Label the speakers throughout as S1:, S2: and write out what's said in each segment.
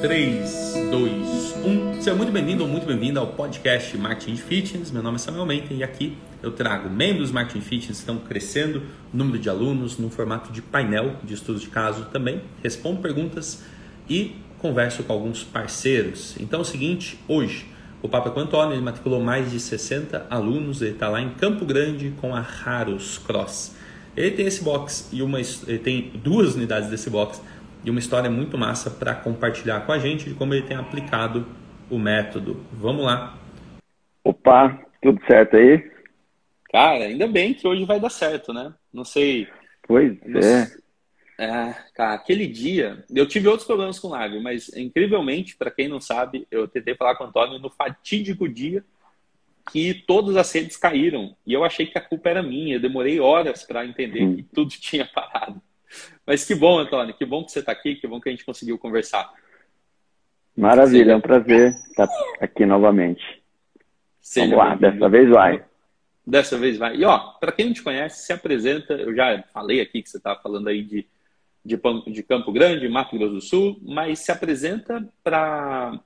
S1: 3, 2, 1. Seja muito bem-vindo ou muito bem-vinda ao podcast Marketing Fitness. Meu nome é Samuel Menten e aqui eu trago membros Marketing Fitness que estão crescendo, número de alunos, no formato de painel de estudos de caso também. Respondo perguntas e converso com alguns parceiros. Então é o seguinte, hoje o Papo é com Antônio, ele matriculou mais de 60 alunos, ele está lá em Campo Grande com a Harus Cross. Ele tem esse box e uma, ele tem duas unidades desse box e uma história muito massa para compartilhar com a gente de como ele tem aplicado o método. Vamos lá.
S2: Opa, tudo certo aí?
S1: Cara, ainda bem que hoje vai dar certo, né? Não sei.
S2: Pois não é. Sei,
S1: é. Cara, aquele dia, eu tive outros problemas com live, mas incrivelmente, para quem não sabe, eu tentei falar com o Antônio no fatídico dia que todas as redes caíram. E eu achei que a culpa era minha. Eu demorei horas para entender hum. que tudo tinha parado. Mas que bom, Antônio, que bom que você está aqui, que bom que a gente conseguiu conversar.
S2: Maravilha, é um prazer estar aqui novamente. Seja Vamos lá, dessa vez vai.
S1: Dessa vez vai. E ó, para quem não te conhece, se apresenta. Eu já falei aqui que você estava falando aí de, de, de, Campo Grande, Mato Grosso do Sul, mas se apresenta para.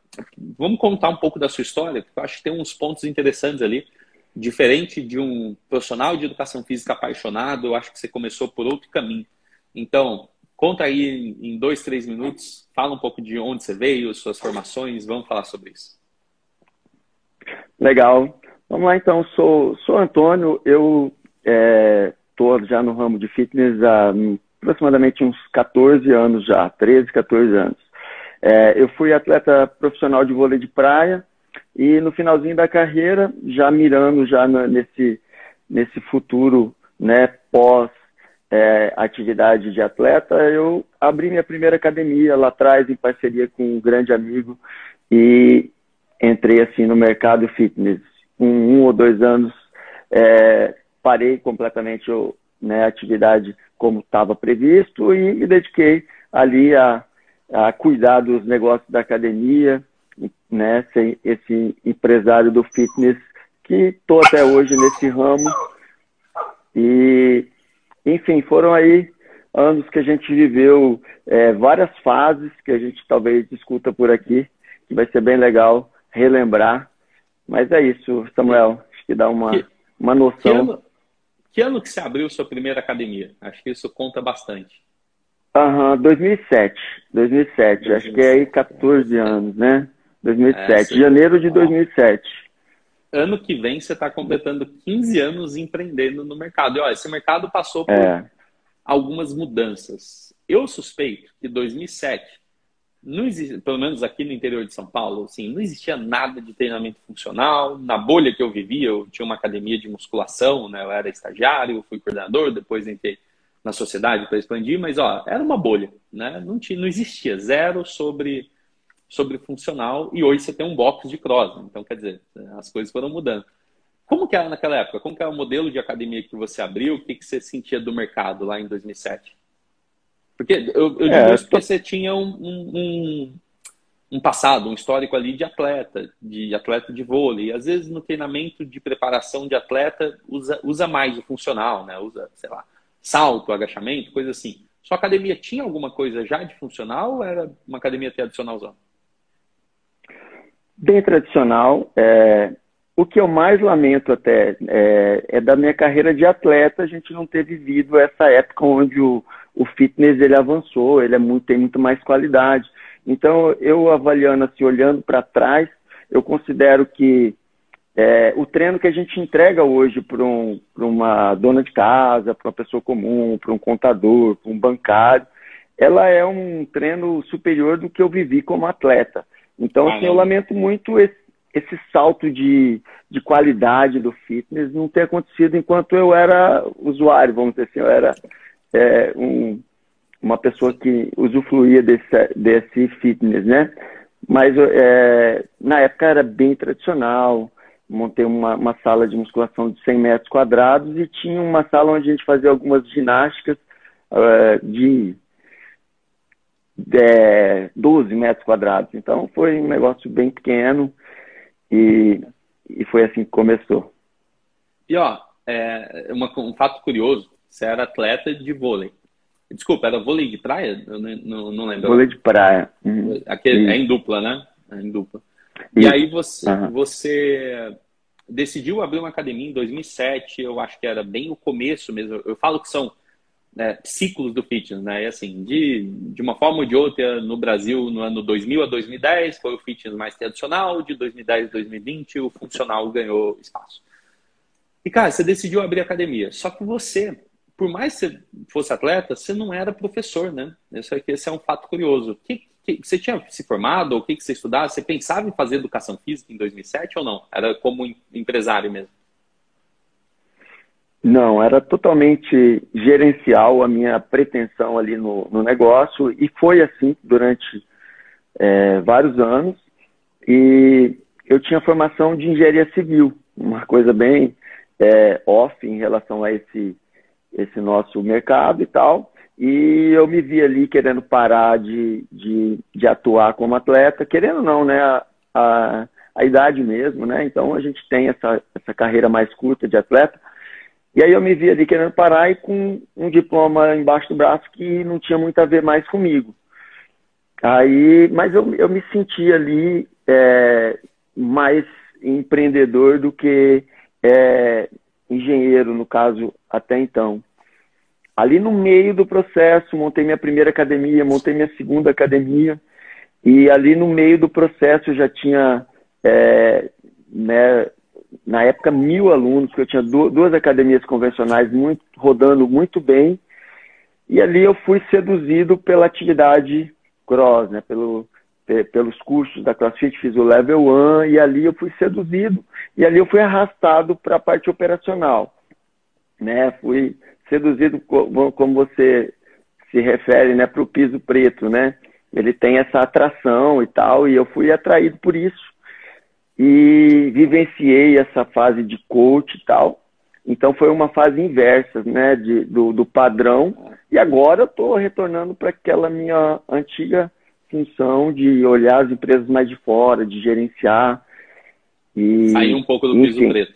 S1: Vamos contar um pouco da sua história, porque eu acho que tem uns pontos interessantes ali. Diferente de um profissional de educação física apaixonado, eu acho que você começou por outro caminho. Então, conta aí em dois, três minutos, fala um pouco de onde você veio, suas formações, vamos falar sobre isso.
S2: Legal. Vamos lá então, sou, sou Antônio, eu estou é, já no ramo de fitness há aproximadamente uns 14 anos já, 13, 14 anos. É, eu fui atleta profissional de vôlei de praia e no finalzinho da carreira, já mirando já nesse, nesse futuro né, pós é, atividade de atleta, eu abri minha primeira academia lá atrás em parceria com um grande amigo e entrei assim no mercado fitness. Com um ou dois anos é, parei completamente né, a atividade como estava previsto e me dediquei ali a, a cuidar dos negócios da academia, né, ser esse empresário do fitness que estou até hoje nesse ramo e enfim, foram aí anos que a gente viveu é, várias fases que a gente talvez discuta por aqui, que vai ser bem legal relembrar. Mas é isso, Samuel, acho que dá uma, que, uma noção. Que
S1: ano, que ano que você abriu sua primeira academia? Acho que isso conta bastante.
S2: Aham, uhum, 2007. 2007, 2007, acho que é aí 14 anos, né? 2007, é, janeiro de 2007
S1: ano que vem você está completando 15 anos empreendendo no mercado. E olha, esse mercado passou por
S2: é.
S1: algumas mudanças. Eu suspeito que 2007, não existe, pelo menos aqui no interior de São Paulo, assim, não existia nada de treinamento funcional. Na bolha que eu vivia, eu tinha uma academia de musculação, né? eu era estagiário, fui coordenador, depois entrei na sociedade para expandir, mas ó, era uma bolha, né? não, tinha, não existia zero sobre sobre funcional e hoje você tem um box de cross. Então, quer dizer, as coisas foram mudando. Como que era naquela época? Como que era o modelo de academia que você abriu? O que, que você sentia do mercado lá em 2007? Porque eu, eu é, digo isso porque você tinha um, um, um, passado, um histórico ali de atleta, de atleta de vôlei. Às vezes no treinamento de preparação de atleta usa, usa mais o funcional, né? Usa, sei lá, salto, agachamento, coisa assim. Sua academia tinha alguma coisa já de funcional ou era uma academia tradicionalzão?
S2: Bem tradicional. É, o que eu mais lamento até é, é, da minha carreira de atleta a gente não ter vivido essa época onde o, o fitness ele avançou, ele é muito, tem muito mais qualidade. Então, eu avaliando assim, olhando para trás, eu considero que é, o treino que a gente entrega hoje para um, uma dona de casa, para uma pessoa comum, para um contador, para um bancário, ela é um treino superior do que eu vivi como atleta. Então, assim, eu lamento muito esse, esse salto de, de qualidade do fitness não ter acontecido enquanto eu era usuário, vamos dizer assim, eu era é, um, uma pessoa que usufruía desse, desse fitness, né? Mas é, na época era bem tradicional, montei uma, uma, sala de musculação de 100 metros quadrados e tinha uma sala onde a gente fazia algumas ginásticas uh, de é, 12 metros quadrados. Então foi um negócio bem pequeno e, e foi assim que começou.
S1: E ó, é, uma, um fato curioso, você era atleta de vôlei. Desculpa, era vôlei de praia? Eu não, não lembro.
S2: Vôlei de praia.
S1: Uhum. Aquele, é em dupla, né? É em dupla. E aí você, uhum. você decidiu abrir uma academia em 2007, eu acho que era bem o começo mesmo. Eu falo que são né, ciclos do fitness, né? E assim, de, de uma forma ou de outra, no Brasil, no ano 2000 a 2010, foi o fitness mais tradicional, de 2010 a 2020, o funcional ganhou espaço. E, cara, você decidiu abrir academia. Só que você, por mais que você fosse atleta, você não era professor, né? Esse, aqui, esse é um fato curioso. Que, que, você tinha se formado? Ou o que, que você estudava? Você pensava em fazer educação física em 2007 ou não? Era como empresário mesmo?
S2: Não, era totalmente gerencial a minha pretensão ali no, no negócio e foi assim durante é, vários anos. E eu tinha formação de engenharia civil, uma coisa bem é, off em relação a esse, esse nosso mercado e tal. E eu me vi ali querendo parar de, de, de atuar como atleta, querendo não, né? A, a, a idade mesmo, né? Então a gente tem essa, essa carreira mais curta de atleta e aí eu me vi ali querendo parar e com um diploma embaixo do braço que não tinha muito a ver mais comigo. Aí, mas eu, eu me senti ali é, mais empreendedor do que é, engenheiro, no caso, até então. Ali no meio do processo, montei minha primeira academia, montei minha segunda academia, e ali no meio do processo eu já tinha é, né, na época, mil alunos, porque eu tinha duas academias convencionais muito, rodando muito bem. E ali eu fui seduzido pela atividade cross, né? Pelo, pelos cursos da CrossFit, fiz o Level 1 e ali eu fui seduzido e ali eu fui arrastado para a parte operacional. Né? Fui seduzido, como você se refere, né, para o piso preto, né? Ele tem essa atração e tal, e eu fui atraído por isso e vivenciei essa fase de coach e tal. Então foi uma fase inversa, né, de, do, do padrão. E agora eu estou retornando para aquela minha antiga função de olhar as empresas mais de fora, de gerenciar.
S1: E, Sair um pouco do enfim, piso preto.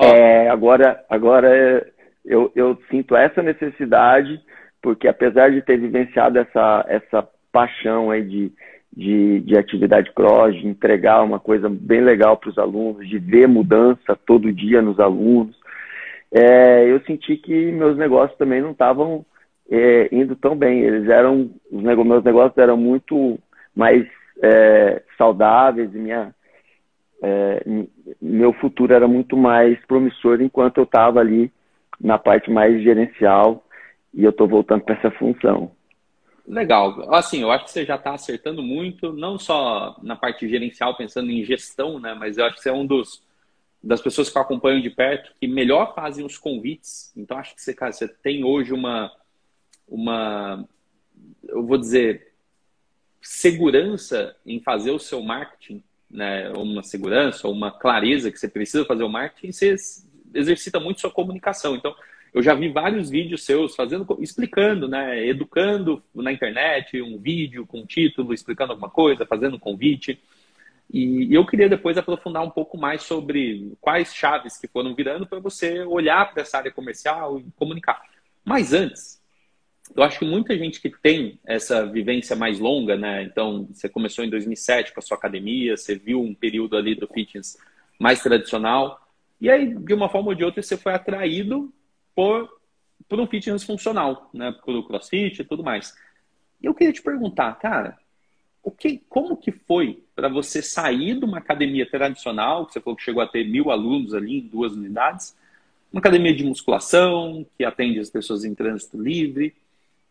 S2: É, agora, agora eu, eu sinto essa necessidade, porque apesar de ter vivenciado essa, essa paixão aí de, de, de atividade cross, de entregar uma coisa bem legal para os alunos, de ver mudança todo dia nos alunos. É, eu senti que meus negócios também não estavam é, indo tão bem. Eles eram, os meus negócios eram muito mais é, saudáveis e minha, é, meu futuro era muito mais promissor enquanto eu estava ali na parte mais gerencial e eu estou voltando para essa função.
S1: Legal. Assim, eu acho que você já está acertando muito, não só na parte gerencial, pensando em gestão, né? Mas eu acho que você é um dos das pessoas que eu acompanho de perto que melhor fazem os convites. Então, acho que você, cara, você tem hoje uma, uma, eu vou dizer, segurança em fazer o seu marketing, né? Uma segurança, uma clareza que você precisa fazer o marketing, você exercita muito sua comunicação. Então, eu já vi vários vídeos seus fazendo, explicando, né? Educando na internet, um vídeo com um título, explicando alguma coisa, fazendo um convite. E eu queria depois aprofundar um pouco mais sobre quais chaves que foram virando para você olhar para essa área comercial e comunicar. Mas antes, eu acho que muita gente que tem essa vivência mais longa, né? Então, você começou em 2007 com a sua academia, você viu um período ali do fitness mais tradicional, e aí, de uma forma ou de outra, você foi atraído por, por um fitness funcional, né? Pelo crossfit e tudo mais. E eu queria te perguntar, cara, o que, como que foi para você sair de uma academia tradicional, que você falou que chegou a ter mil alunos ali em duas unidades, uma academia de musculação, que atende as pessoas em trânsito livre,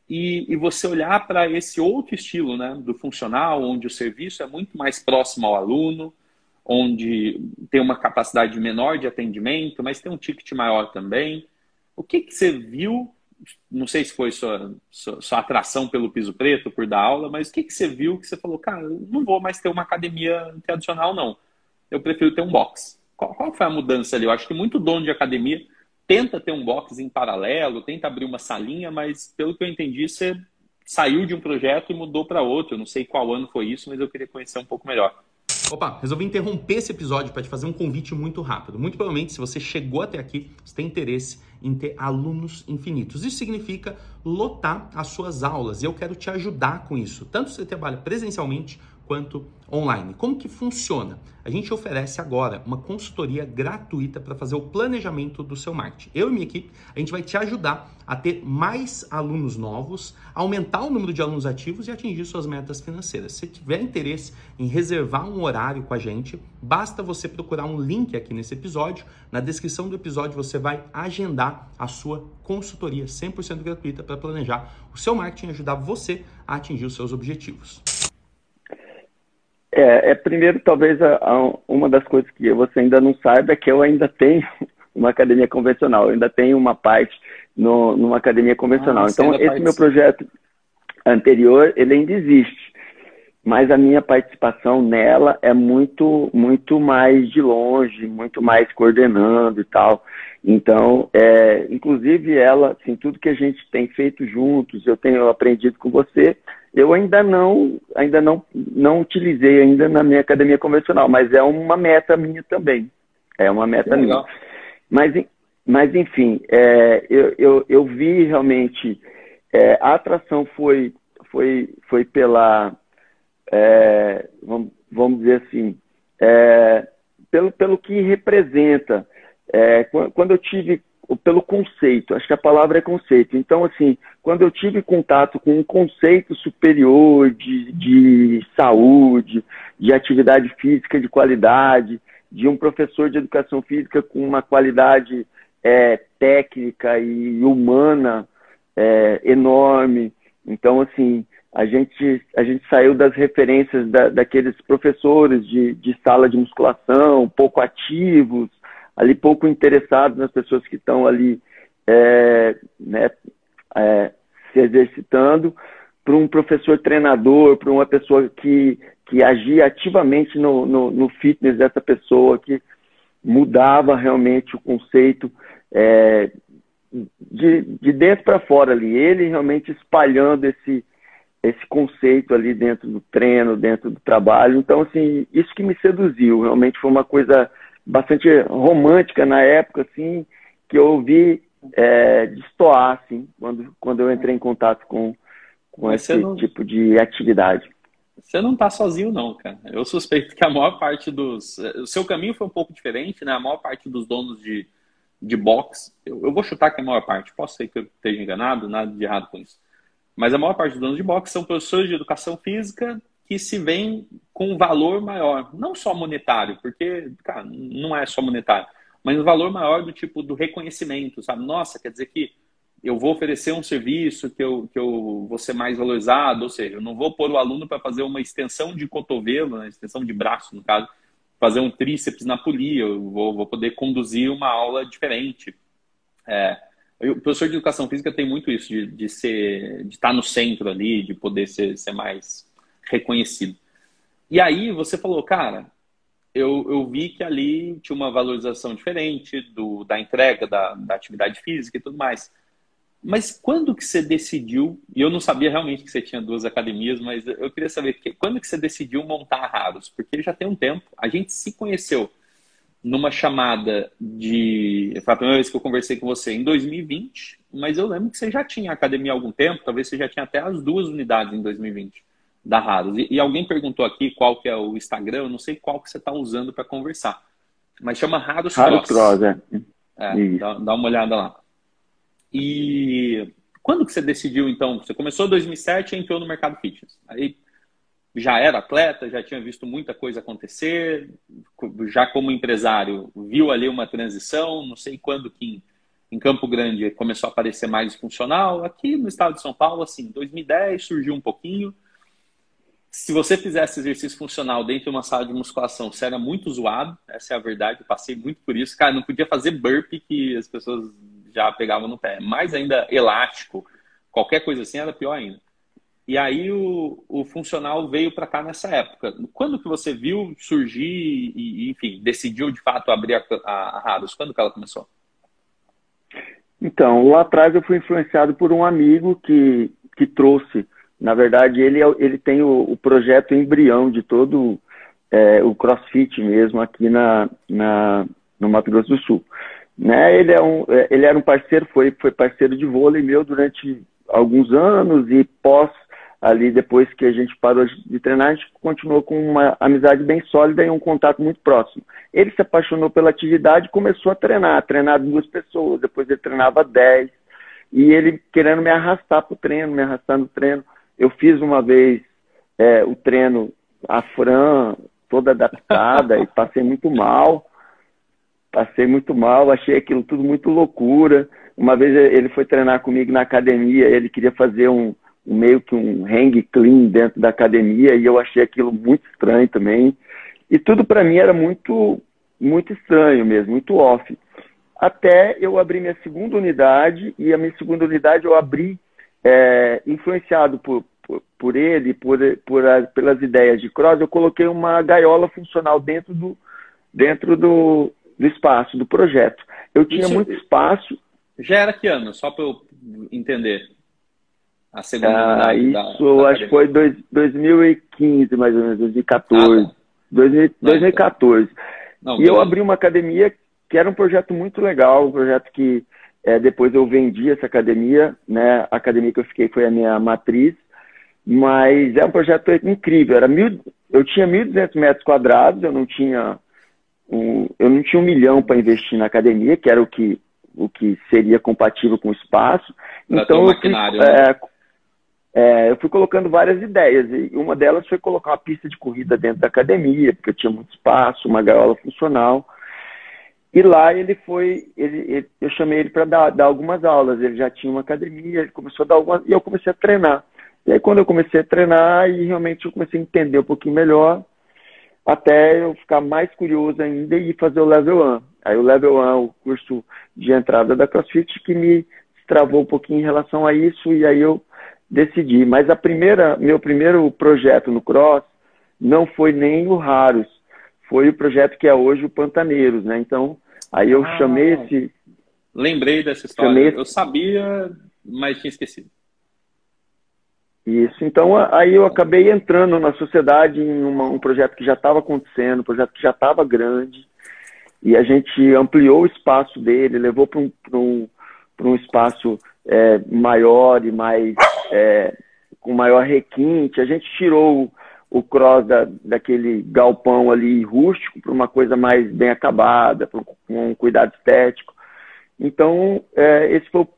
S1: e, e você olhar para esse outro estilo, né, do funcional, onde o serviço é muito mais próximo ao aluno, onde tem uma capacidade menor de atendimento, mas tem um ticket maior também, o que, que você viu? Não sei se foi sua, sua, sua, atração pelo piso preto, por dar aula, mas o que, que você viu que você falou, cara, não vou mais ter uma academia tradicional, não. Eu prefiro ter um box. Qual, qual foi a mudança ali? Eu acho que muito dono de academia tenta ter um box em paralelo, tenta abrir uma salinha, mas pelo que eu entendi, você saiu de um projeto e mudou para outro. Eu não sei qual ano foi isso, mas eu queria conhecer um pouco melhor.
S3: Opa, resolvi interromper esse episódio para te fazer um convite muito rápido. Muito provavelmente, se você chegou até aqui, você tem interesse em ter alunos infinitos. Isso significa lotar as suas aulas e eu quero te ajudar com isso. Tanto se você trabalha presencialmente quanto online. Como que funciona? A gente oferece agora uma consultoria gratuita para fazer o planejamento do seu marketing. Eu e minha equipe, a gente vai te ajudar a ter mais alunos novos, aumentar o número de alunos ativos e atingir suas metas financeiras. Se tiver interesse em reservar um horário com a gente, basta você procurar um link aqui nesse episódio. Na descrição do episódio você vai agendar a sua consultoria 100% gratuita para planejar o seu marketing e ajudar você a atingir os seus objetivos.
S2: É, é primeiro, talvez, a, a, uma das coisas que você ainda não saiba é que eu ainda tenho uma academia convencional, eu ainda tenho uma parte no, numa academia convencional. Ah, então, esse meu projeto anterior, ele ainda existe, mas a minha participação nela é muito, muito mais de longe, muito mais coordenando e tal. Então, é, inclusive ela, assim, tudo que a gente tem feito juntos, eu tenho aprendido com você, eu ainda não, ainda não, não utilizei ainda na minha academia convencional, mas é uma meta minha também. É uma meta minha. Mas, mas enfim, é, eu, eu, eu, vi realmente é, a atração foi, foi, foi pela, é, vamos, vamos dizer assim, é, pelo, pelo que representa. É, quando eu tive pelo conceito, acho que a palavra é conceito. Então, assim, quando eu tive contato com um conceito superior de, de saúde, de atividade física de qualidade, de um professor de educação física com uma qualidade é, técnica e humana é, enorme. Então, assim, a gente, a gente saiu das referências da, daqueles professores de, de sala de musculação, pouco ativos, ali pouco interessados nas pessoas que estão ali é, né, é, se exercitando, para um professor treinador, para uma pessoa que, que agia ativamente no, no, no, fitness dessa pessoa, que mudava realmente o conceito é, de, de dentro para fora ali, ele realmente espalhando esse, esse conceito ali dentro do treino, dentro do trabalho. Então, assim, isso que me seduziu, realmente foi uma coisa bastante romântica na época, assim, que eu ouvi é, destoar, assim, quando, quando eu entrei em contato com, com esse não... tipo de atividade.
S1: Você não está sozinho, não, cara. Eu suspeito que a maior parte dos. O seu caminho foi um pouco diferente, né? A maior parte dos donos de, de box, eu, eu vou chutar que a maior parte, posso ser que eu esteja enganado, nada de errado com isso. Mas a maior parte dos donos de box são professores de educação física que se vêm com um valor maior, não só monetário, porque cara, não é só monetário, mas um valor maior do tipo do reconhecimento, sabe? Nossa, quer dizer que eu vou oferecer um serviço que eu, que eu vou ser mais valorizado, ou seja, eu não vou pôr o aluno para fazer uma extensão de cotovelo, né, extensão de braço, no caso, fazer um tríceps na polia, eu vou, vou poder conduzir uma aula diferente. É, o professor de educação física tem muito isso, de, de, ser, de estar no centro ali, de poder ser, ser mais reconhecido. E aí você falou, cara, eu, eu vi que ali tinha uma valorização diferente do, da entrega da, da atividade física e tudo mais. Mas quando que você decidiu, e eu não sabia realmente que você tinha duas academias, mas eu queria saber que, quando que você decidiu montar a Raros? Porque já tem um tempo, a gente se conheceu numa chamada de. Foi a primeira vez que eu conversei com você em 2020, mas eu lembro que você já tinha academia há algum tempo, talvez você já tinha até as duas unidades em 2020 da Raros. E, e, alguém perguntou aqui qual que é o Instagram, eu não sei qual que você está usando para conversar. Mas chama Raros, Raros Cross. Cross é. é dá, dá, uma olhada lá. E quando que você decidiu, então? Você começou em 2007 e entrou no mercado fitness. Aí já era atleta, já tinha visto muita coisa acontecer, já como empresário, viu ali uma transição, não sei quando que em Campo Grande começou a aparecer mais funcional. Aqui no estado de São Paulo, assim, 2010 surgiu um pouquinho, se você fizesse exercício funcional dentro de uma sala de musculação, você era muito zoado, essa é a verdade, eu passei muito por isso. Cara, não podia fazer burpee que as pessoas já pegavam no pé. Mais ainda elástico, qualquer coisa assim era pior ainda. E aí o, o funcional veio para cá nessa época. Quando que você viu surgir e, enfim, decidiu de fato abrir a, a, a? Quando que ela começou?
S2: Então, lá atrás eu fui influenciado por um amigo que, que trouxe na verdade, ele, é ele tem o, o projeto embrião de todo, é, o CrossFit mesmo aqui na, na, no Mato Grosso do Sul. Né? Ele, é um, é, ele era um parceiro, foi, foi parceiro de vôlei meu durante alguns anos e pós ali depois que a gente parou de treinar, a gente continuou com uma amizade bem sólida e um contato muito próximo. Ele se apaixonou pela atividade e começou a treinar, treinar duas pessoas, depois ele treinava dez, e ele querendo me arrastar para o treino, me arrastar no treino. Eu fiz uma vez é, o treino, a Fran, toda adaptada, e passei muito mal. Passei muito mal, achei aquilo tudo muito loucura. Uma vez ele foi treinar comigo na academia, ele queria fazer um, meio que um hang clean dentro da academia e eu achei aquilo muito estranho também. E tudo para mim era muito, muito estranho mesmo, muito off. Até eu abri minha segunda unidade e a minha segunda unidade eu abri é, influenciado por, por, por, ele, por, por pelas ideias de Cross, eu coloquei uma gaiola funcional dentro do, dentro do, do espaço, do projeto. Eu tinha Isso, muito espaço.
S1: Já era que ano? Só para eu entender.
S2: A segunda ah, Isso da, da acho que foi dois, 2015, mais ou menos, 2014. Ah, tá. 2000, 2014. Não, e eu abri uma academia que era um projeto muito legal, um projeto que é, depois eu vendi essa academia, né? A academia que eu fiquei foi a minha matriz, mas é um projeto incrível. Era mil, eu tinha 1.200 metros quadrados, eu não tinha um, eu não tinha um milhão para investir na academia, que era o que o que seria compatível com o espaço.
S1: Pra então, eu fui, né? é,
S2: é, eu fui colocando várias ideias, e uma delas foi colocar uma pista de corrida dentro da academia, porque eu tinha muito espaço, uma gaiola funcional. E lá ele foi, ele, ele, eu chamei ele para dar, dar, algumas aulas. Ele já tinha uma academia, ele começou a dar algumas, e eu comecei a treinar. E aí quando eu comecei a treinar, e realmente eu comecei a entender um pouquinho melhor, até eu ficar mais curioso ainda e fazer o Level 1. Aí o Level 1 é o curso de entrada da CrossFit que me travou um pouquinho em relação a isso, e aí eu decidi. Mas a primeira, meu primeiro projeto no Cross não foi nem o Raros, foi o projeto que é hoje o Pantaneiros, né? Então, aí eu ah, chamei esse.
S1: Lembrei dessa história. Esse... Eu sabia, mas tinha esquecido.
S2: Isso. Então, aí eu acabei entrando na sociedade em uma, um projeto que já estava acontecendo, um projeto que já estava grande, e a gente ampliou o espaço dele, levou para um, um, um espaço é, maior e mais é, com maior requinte. A gente tirou o, cross da, daquele galpão ali rústico para uma coisa mais bem acabada, com um cuidado estético. Então, é, esse foi o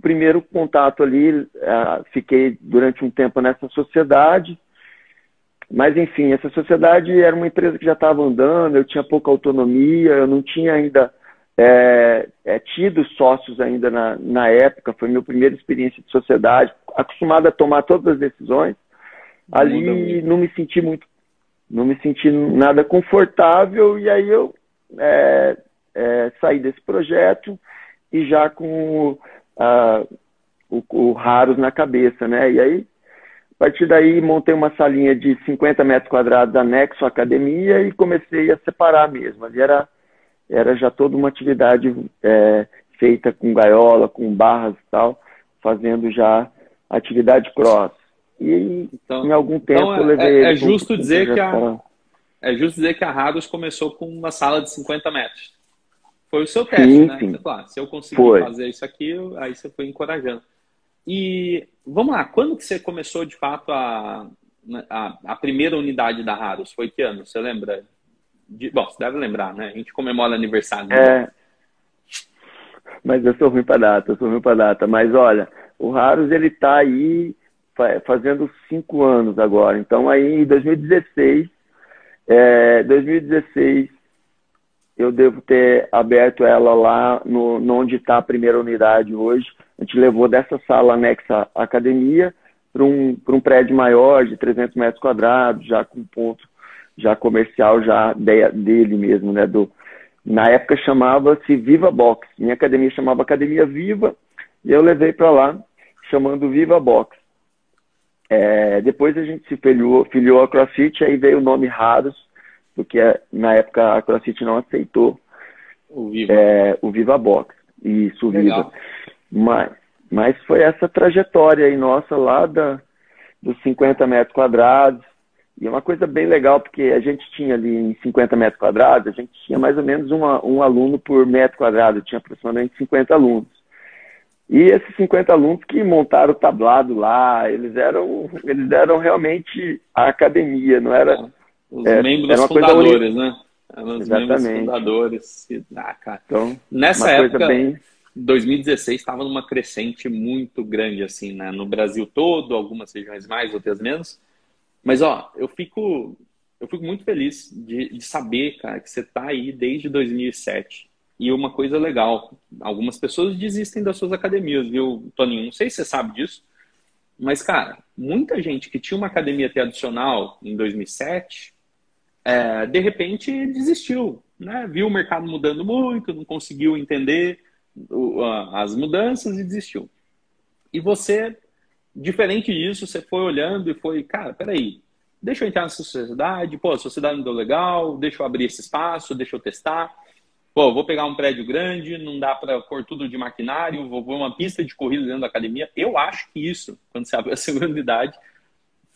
S2: primeiro contato ali. É, fiquei durante um tempo nessa sociedade. Mas, enfim, essa sociedade era uma empresa que já estava andando, eu tinha pouca autonomia, eu não tinha ainda é, é, tido sócios ainda na, na época, foi minha primeira experiência de sociedade, acostumado a tomar todas as decisões. Ali não me senti muito, não me senti nada confortável e aí eu é, saí desse projeto e já com o, o Raros na cabeça, né? E aí, a partir daí, montei uma salinha de 50 metros quadrados anexo à academia e comecei a separar mesmo. Ali era era já toda uma atividade é, feita com gaiola, com barras e tal, fazendo já atividade cross. E então, em algum tempo então, eu levei.
S1: É, é justo dizer que a, é justo dizer que a Rados começou com uma sala de 50 metros. Foi o seu teste, sim, né? Sim. Claro, se eu conseguir foi. fazer isso aqui, aí você foi encorajando. E vamos lá, quando que você começou de fato a, a, a primeira unidade da Raros? Foi que ano? Você lembra? De, bom, você deve lembrar, né? A gente comemora aniversário. Né?
S2: É. Mas eu sou ruim para data, eu sou ruim para data. Mas olha, o Raros ele está aí fazendo cinco anos agora. Então aí em 2016, é, 2016 eu devo ter aberto ela lá no, no onde está a primeira unidade hoje. A gente levou dessa sala anexa à academia para um, um prédio maior de 300 metros quadrados, já com ponto já comercial já dele mesmo, né? Do, na época chamava-se Viva Box. Minha academia chamava Academia Viva e eu levei para lá chamando Viva Box. É, depois a gente se filiou, filiou a CrossFit, aí veio o nome Raros, porque na época a CrossFit não aceitou o Viva, é, o Viva Box. Isso, o Viva. Mas, mas foi essa trajetória aí nossa lá da, dos 50 metros quadrados, E é uma coisa bem legal, porque a gente tinha ali em 50 metros quadrados, a gente tinha mais ou menos uma, um aluno por metro quadrado, tinha aproximadamente 50 alunos. E esses 50 alunos que montaram o tablado lá, eles eram, eles eram realmente a academia, não era.
S1: Os é, membros fundadores, né? Eram os Exatamente. membros fundadores. Ah, cara. Então, Nessa época, bem... 2016 estava numa crescente muito grande, assim, né? No Brasil todo, algumas regiões mais, outras menos. Mas, ó, eu fico, eu fico muito feliz de, de saber, cara, que você está aí desde 2007. E uma coisa legal, algumas pessoas desistem das suas academias, viu, Toninho? Não sei se você sabe disso, mas, cara, muita gente que tinha uma academia tradicional em 2007, é, de repente desistiu, né? Viu o mercado mudando muito, não conseguiu entender as mudanças e desistiu. E você Diferente disso, você foi olhando e foi, cara, peraí, deixa eu entrar nessa sociedade, pô, a sociedade não deu legal, deixa eu abrir esse espaço, deixa eu testar. Pô, vou pegar um prédio grande, não dá para pôr tudo de maquinário, vou pôr uma pista de corrida dentro da academia. Eu acho que isso, quando você abre a segunda unidade,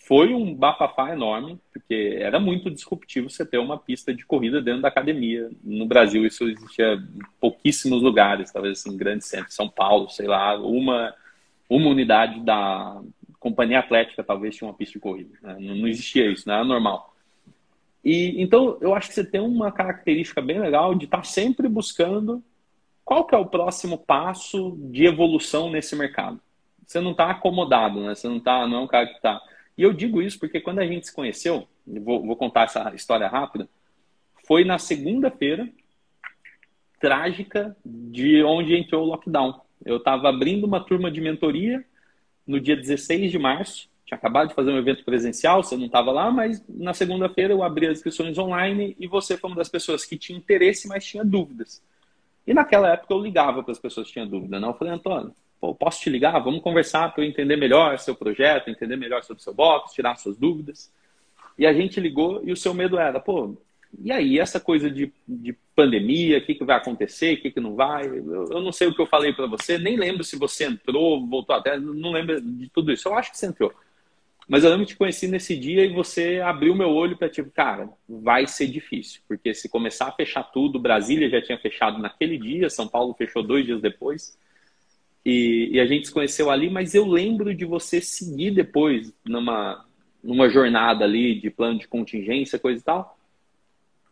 S1: foi um bafafá enorme, porque era muito disruptivo você ter uma pista de corrida dentro da academia. No Brasil, isso existia em pouquíssimos lugares, talvez assim, grandes centros, São Paulo, sei lá, uma uma unidade da companhia atlética talvez tinha uma pista de corrida. Né? Não, não, existia isso, não era normal. E então eu acho que você tem uma característica bem legal de estar tá sempre buscando qual que é o próximo passo de evolução nesse mercado. Você não está acomodado, né? Você não tá, não é um cara que está. E eu digo isso porque quando a gente se conheceu, vou, vou contar essa história rápida, foi na segunda-feira trágica de onde entrou o lockdown. Eu estava abrindo uma turma de mentoria no dia 16 de março. Tinha acabado de fazer um evento presencial, você não estava lá, mas na segunda-feira eu abri as inscrições online e você foi uma das pessoas que tinha interesse, mas tinha dúvidas. E naquela época eu ligava para as pessoas que tinham dúvida. Não? Eu falei, Antônio, pô, posso te ligar? Vamos conversar para eu entender melhor seu projeto, entender melhor sobre seu box, tirar suas dúvidas. E a gente ligou e o seu medo era, pô, e aí, essa coisa de, de pandemia, o que, que vai acontecer, o que, que não vai? Eu, eu não sei o que eu falei para você, nem lembro se você entrou, voltou até, não lembro de tudo isso. Eu acho que você entrou. Mas eu lembro que te conheci nesse dia e você abriu meu olho para tipo, cara, vai ser difícil, porque se começar a fechar tudo, Brasília já tinha fechado naquele dia, São Paulo fechou dois dias depois, e, e a gente se conheceu ali, mas eu lembro de você seguir depois numa, numa jornada ali de plano de contingência, coisa e tal,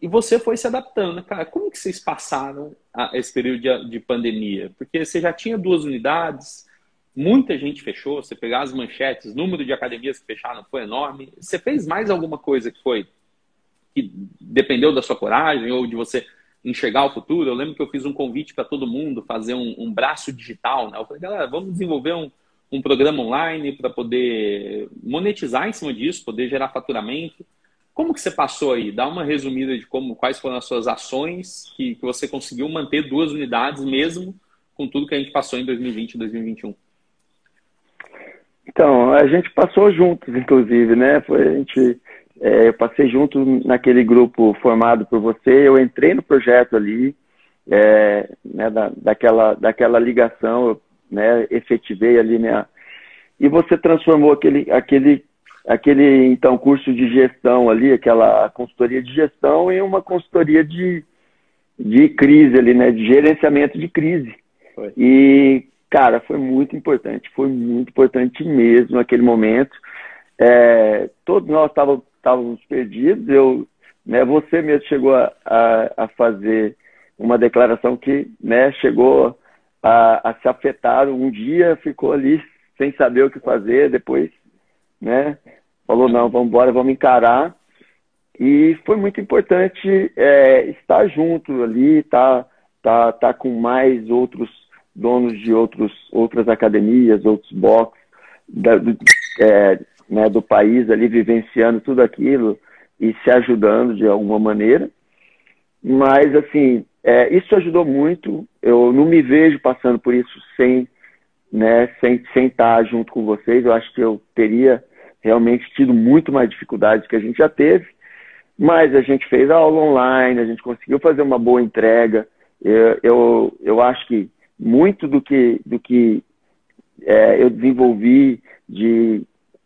S1: e você foi se adaptando, né, cara. Como que vocês passaram a, esse período de, de, pandemia? Porque você já tinha duas unidades, muita gente fechou. Você pegar as manchetes, número de academias que fecharam foi enorme. Você fez mais alguma coisa que foi que dependeu da sua coragem ou de você enxergar o futuro? Eu lembro que eu fiz um convite para todo mundo fazer um, um, braço digital, né? Eu falei, galera, vamos desenvolver um, um programa online para poder monetizar em cima disso, poder gerar faturamento. Como que você passou aí? Dá uma resumida de como, quais foram as suas ações que, que você conseguiu manter duas unidades mesmo com tudo que a gente passou em 2020 e 2021.
S2: Então, a gente passou juntos, inclusive, né? Foi, a gente, é, eu passei junto naquele grupo formado por você, eu entrei no projeto ali, é, né, da, daquela, daquela ligação, eu, né, efetivei ali minha... E você transformou aquele, aquele aquele então curso de gestão ali, aquela consultoria de gestão em uma consultoria de, de crise ali, né, de gerenciamento de crise. Foi. E cara, foi muito importante, foi muito importante mesmo naquele momento. É, todos nós estávamos perdidos. Eu, né, você mesmo chegou a, a, a, fazer uma declaração que né, chegou a, a se afetar um dia, ficou ali sem saber o que fazer, depois né? Falou, não, vamos embora, vamos encarar. E foi muito importante é, estar junto ali, tá, tá, tá com mais outros donos de outros, outras academias, outros boxes da, é, né, do país ali, vivenciando tudo aquilo e se ajudando de alguma maneira. Mas, assim, é, isso ajudou muito. Eu não me vejo passando por isso sem, né, sem, sem estar junto com vocês. Eu acho que eu teria realmente tido muito mais dificuldades que a gente já teve, mas a gente fez a aula online, a gente conseguiu fazer uma boa entrega. Eu, eu, eu acho que muito do que, do que é, eu desenvolvi de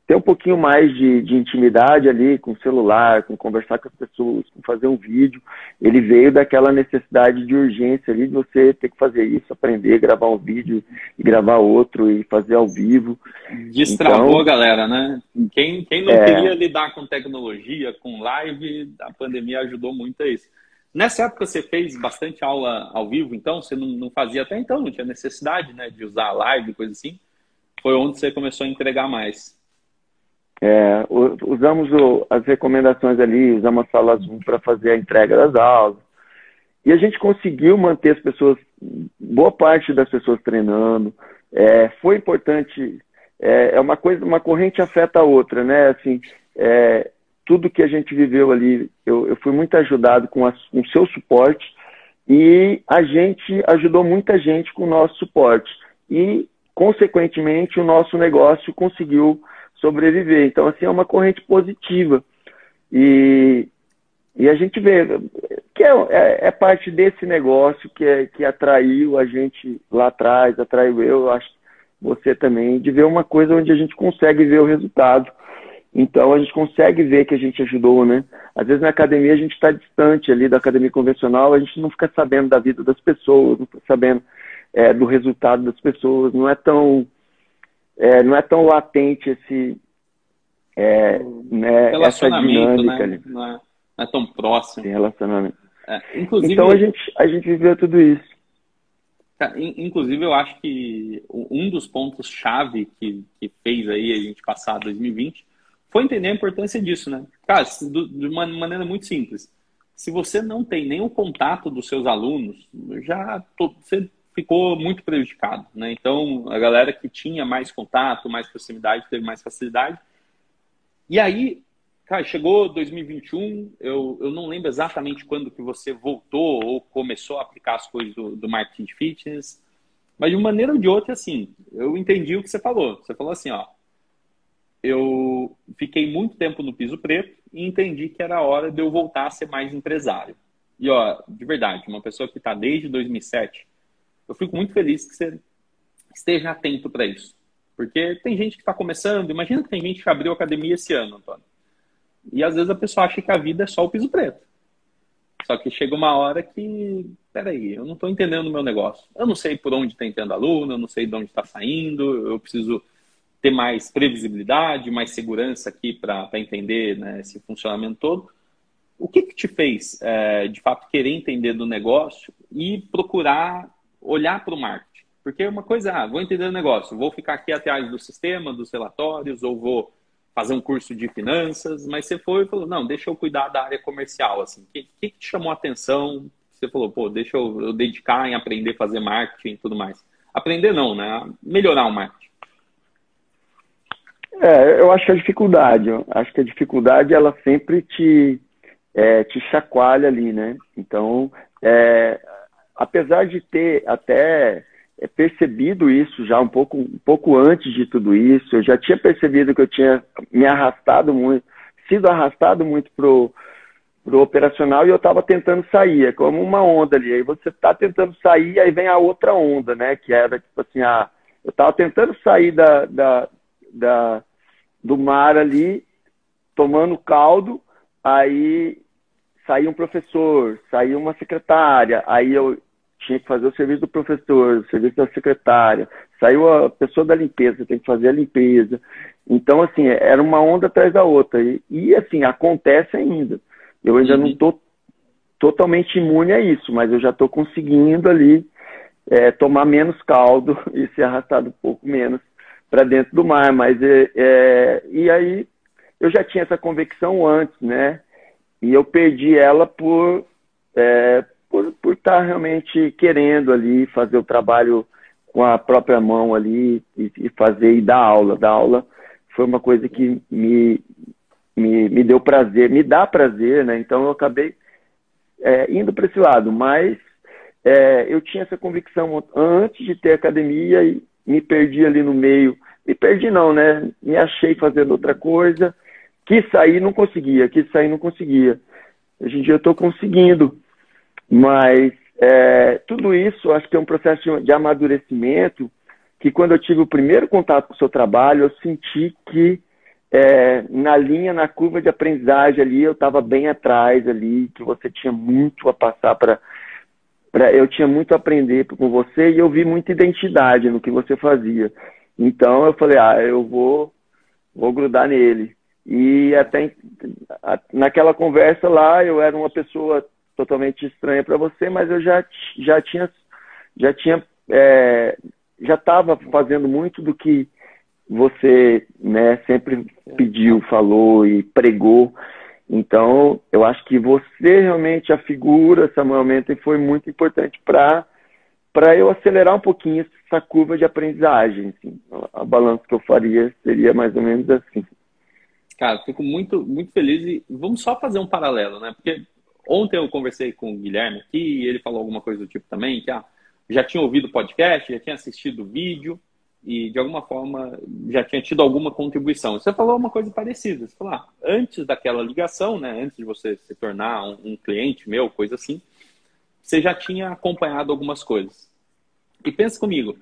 S2: ter um pouquinho mais de, de, intimidade ali com o celular, com conversar com as pessoas, com fazer um vídeo. Ele veio daquela necessidade de urgência ali de você ter que fazer isso, aprender, gravar um vídeo e gravar outro e fazer ao vivo.
S1: Destravou então, a galera, né? Quem, quem não é... queria lidar com tecnologia, com live, a pandemia ajudou muito a isso. Nessa época você fez bastante aula ao vivo, então você não, não fazia até então, não tinha necessidade né, de usar live, coisa assim. Foi onde você começou a entregar mais.
S2: É, usamos o, as recomendações ali, usamos a sala Zoom para fazer a entrega das aulas. E a gente conseguiu manter as pessoas, boa parte das pessoas treinando. É, foi importante, é, é, uma coisa, uma corrente afeta a outra, né? Assim, é, tudo que a gente viveu ali, eu, eu fui muito ajudado com, com o seu suporte e a gente ajudou muita gente com o nosso suporte. E, consequentemente, o nosso negócio conseguiu sobreviver. Então, assim, é uma corrente positiva. E, e a gente vê que é, é, é, parte desse negócio que, é, que atraiu a gente lá atrás, atraiu eu, acho você também, de ver uma coisa onde a gente consegue ver o resultado. Então a gente consegue ver que a gente ajudou, né? Às vezes na academia a gente está distante ali da academia convencional, a gente não fica sabendo da vida das pessoas, não fica sabendo é, do resultado das pessoas, não é tão é, não é tão latente esse é, né, essa dinâmica
S1: né? Não, é, não é tão próximo.
S2: relacionamento. É, inclusive, então a gente, a gente viveu tudo isso.
S1: Inclusive, eu acho que um dos pontos-chave que, que fez aí a gente passar 2020 foi entender a importância disso, né? Cara, de uma maneira muito simples. Se você não tem nenhum contato dos seus alunos, já você ficou muito prejudicado, né? Então, a galera que tinha mais contato, mais proximidade, teve mais facilidade. E aí, cara, chegou 2021, eu, eu não lembro exatamente quando que você voltou ou começou a aplicar as coisas do, do marketing de fitness, mas de uma maneira ou de outra, assim, eu entendi o que você falou. Você falou assim, ó, eu fiquei muito tempo no piso preto e entendi que era hora de eu voltar a ser mais empresário. E, ó, de verdade, uma pessoa que está desde 2007 eu fico muito feliz que você esteja atento para isso. Porque tem gente que está começando, imagina que tem gente que abriu academia esse ano, Antônio. E às vezes a pessoa acha que a vida é só o piso preto. Só que chega uma hora que, peraí, eu não estou entendendo o meu negócio. Eu não sei por onde está entrando aluno, eu não sei de onde está saindo, eu preciso ter mais previsibilidade, mais segurança aqui para entender né, esse funcionamento todo. O que, que te fez, é, de fato, querer entender do negócio e procurar olhar para o marketing. Porque uma coisa, ah, vou entender o negócio, vou ficar aqui atrás do sistema, dos relatórios, ou vou fazer um curso de finanças, mas você foi e falou, não, deixa eu cuidar da área comercial, assim. O que, que te chamou a atenção? Você falou, pô, deixa eu, eu dedicar em aprender a fazer marketing e tudo mais. Aprender não, né? Melhorar o marketing.
S2: É, eu acho que a dificuldade, acho que a dificuldade ela sempre te, é, te chacoalha ali, né? Então, é, apesar de ter até é, percebido isso já um pouco, um pouco antes de tudo isso, eu já tinha percebido que eu tinha me arrastado muito, sido arrastado muito pro, pro operacional e eu estava tentando sair, é como uma onda ali. Aí você está tentando sair, aí vem a outra onda, né? Que era tipo assim, a, eu estava tentando sair da, da, da, do mar ali, tomando caldo, aí saía um professor, saía uma secretária, aí eu tinha que fazer o serviço do professor, o serviço da secretária, saiu a pessoa da limpeza, tem que fazer a limpeza. Então, assim, era uma onda atrás da outra. E, e assim, acontece ainda. Eu ainda uhum. não estou totalmente imune a isso, mas eu já estou conseguindo ali é, tomar menos caldo e ser arrastado um pouco menos para dentro do mar. Mas é, é, e aí eu já tinha essa convicção antes, né? E eu perdi ela por, é, por, por estar tá realmente querendo ali fazer o trabalho com a própria mão ali e, e, fazer e dar aula. Dar aula foi uma coisa que me, me, me deu prazer, me dá prazer, né? Então eu acabei é, indo para esse lado, mas é, eu tinha essa convicção antes de ter academia e me perdi ali no meio. Me perdi não, né? Me achei fazendo outra coisa. Quis sair, não conseguia. Quis sair, não conseguia. Hoje em dia eu estou conseguindo. Mas é, tudo isso acho que é um processo de amadurecimento que quando eu tive o primeiro contato com o seu trabalho, eu senti que é, na linha, na curva de aprendizagem ali, eu estava bem atrás ali, que você tinha muito a passar para eu tinha muito a aprender com você e eu vi muita identidade no que você fazia. Então eu falei, ah, eu vou, vou grudar nele. E até naquela conversa lá, eu era uma pessoa totalmente estranha para você, mas eu já, já tinha, já tinha, é, já estava fazendo muito do que você, né, sempre pediu, falou e pregou. Então, eu acho que você realmente, a figura, Samuel Menten, foi muito importante para para eu acelerar um pouquinho essa curva de aprendizagem. Assim. A balança que eu faria seria mais ou menos assim.
S1: Cara, fico muito, muito feliz e vamos só fazer um paralelo, né? Porque ontem eu conversei com o Guilherme aqui e ele falou alguma coisa do tipo também, que ah, já tinha ouvido o podcast, já tinha assistido vídeo, e de alguma forma já tinha tido alguma contribuição. Você falou uma coisa parecida. Você falou, ah, antes daquela ligação, né, antes de você se tornar um, um, cliente meu, coisa assim, você já tinha acompanhado algumas coisas. E pensa comigo,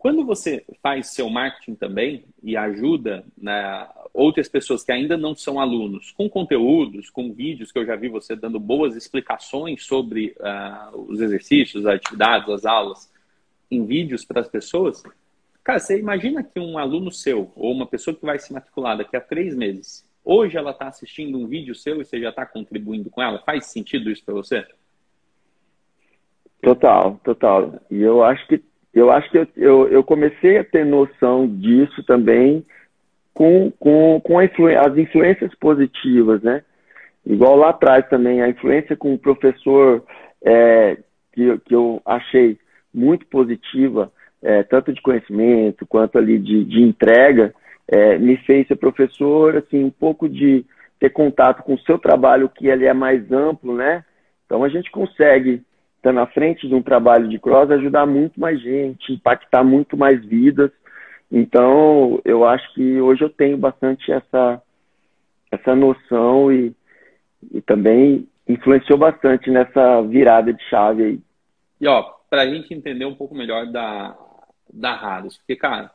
S1: quando você faz seu marketing também e ajuda né, outras pessoas que ainda não são alunos com conteúdos, com vídeos que eu já vi você dando boas explicações sobre uh, os exercícios, as atividades, as aulas, em vídeos para as pessoas, Cara, você imagina que um aluno seu, ou uma pessoa que vai se matricular daqui a três meses, hoje ela está assistindo um vídeo seu e você já está contribuindo com ela? Faz sentido isso para você?
S2: Total, total. E eu acho que eu acho que eu, eu, eu comecei a ter noção disso também com, com, com influ, as influências positivas, né? Igual lá atrás também, a influência com o professor é, que, que eu achei muito positiva é, tanto de conhecimento quanto ali de, de entrega, é, me fez ser professor, assim, um pouco de ter contato com o seu trabalho, que ele é mais amplo, né? Então a gente consegue, estar na frente de um trabalho de cross, ajudar muito mais gente, impactar muito mais vidas. Então, eu acho que hoje eu tenho bastante essa, essa noção e, e também influenciou bastante nessa virada de chave aí.
S1: E ó, para a gente entender um pouco melhor da, da Raros. Porque, cara,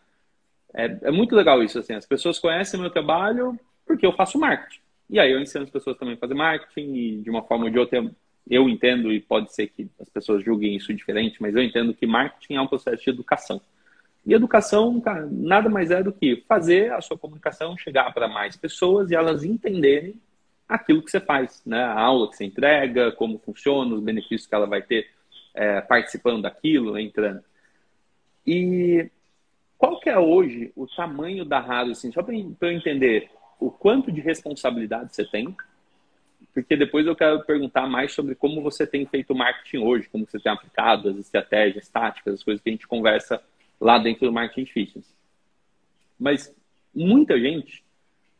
S1: é, é muito legal isso, assim. As pessoas conhecem meu trabalho porque eu faço marketing. E aí eu ensino as pessoas também a fazer marketing e de uma forma ou de outra eu entendo, e pode ser que as pessoas julguem isso diferente, mas eu entendo que marketing é um processo de educação. E educação, nada mais é do que fazer a sua comunicação chegar para mais pessoas e elas entenderem aquilo que você faz, né? A aula que você entrega, como funciona, os benefícios que ela vai ter é, participando daquilo, entrando. E qual que é hoje o tamanho da rádio, assim, só para eu entender o quanto de responsabilidade você tem, porque depois eu quero perguntar mais sobre como você tem feito marketing hoje, como você tem aplicado as estratégias táticas, as coisas que a gente conversa lá dentro do marketing fitness. Mas muita gente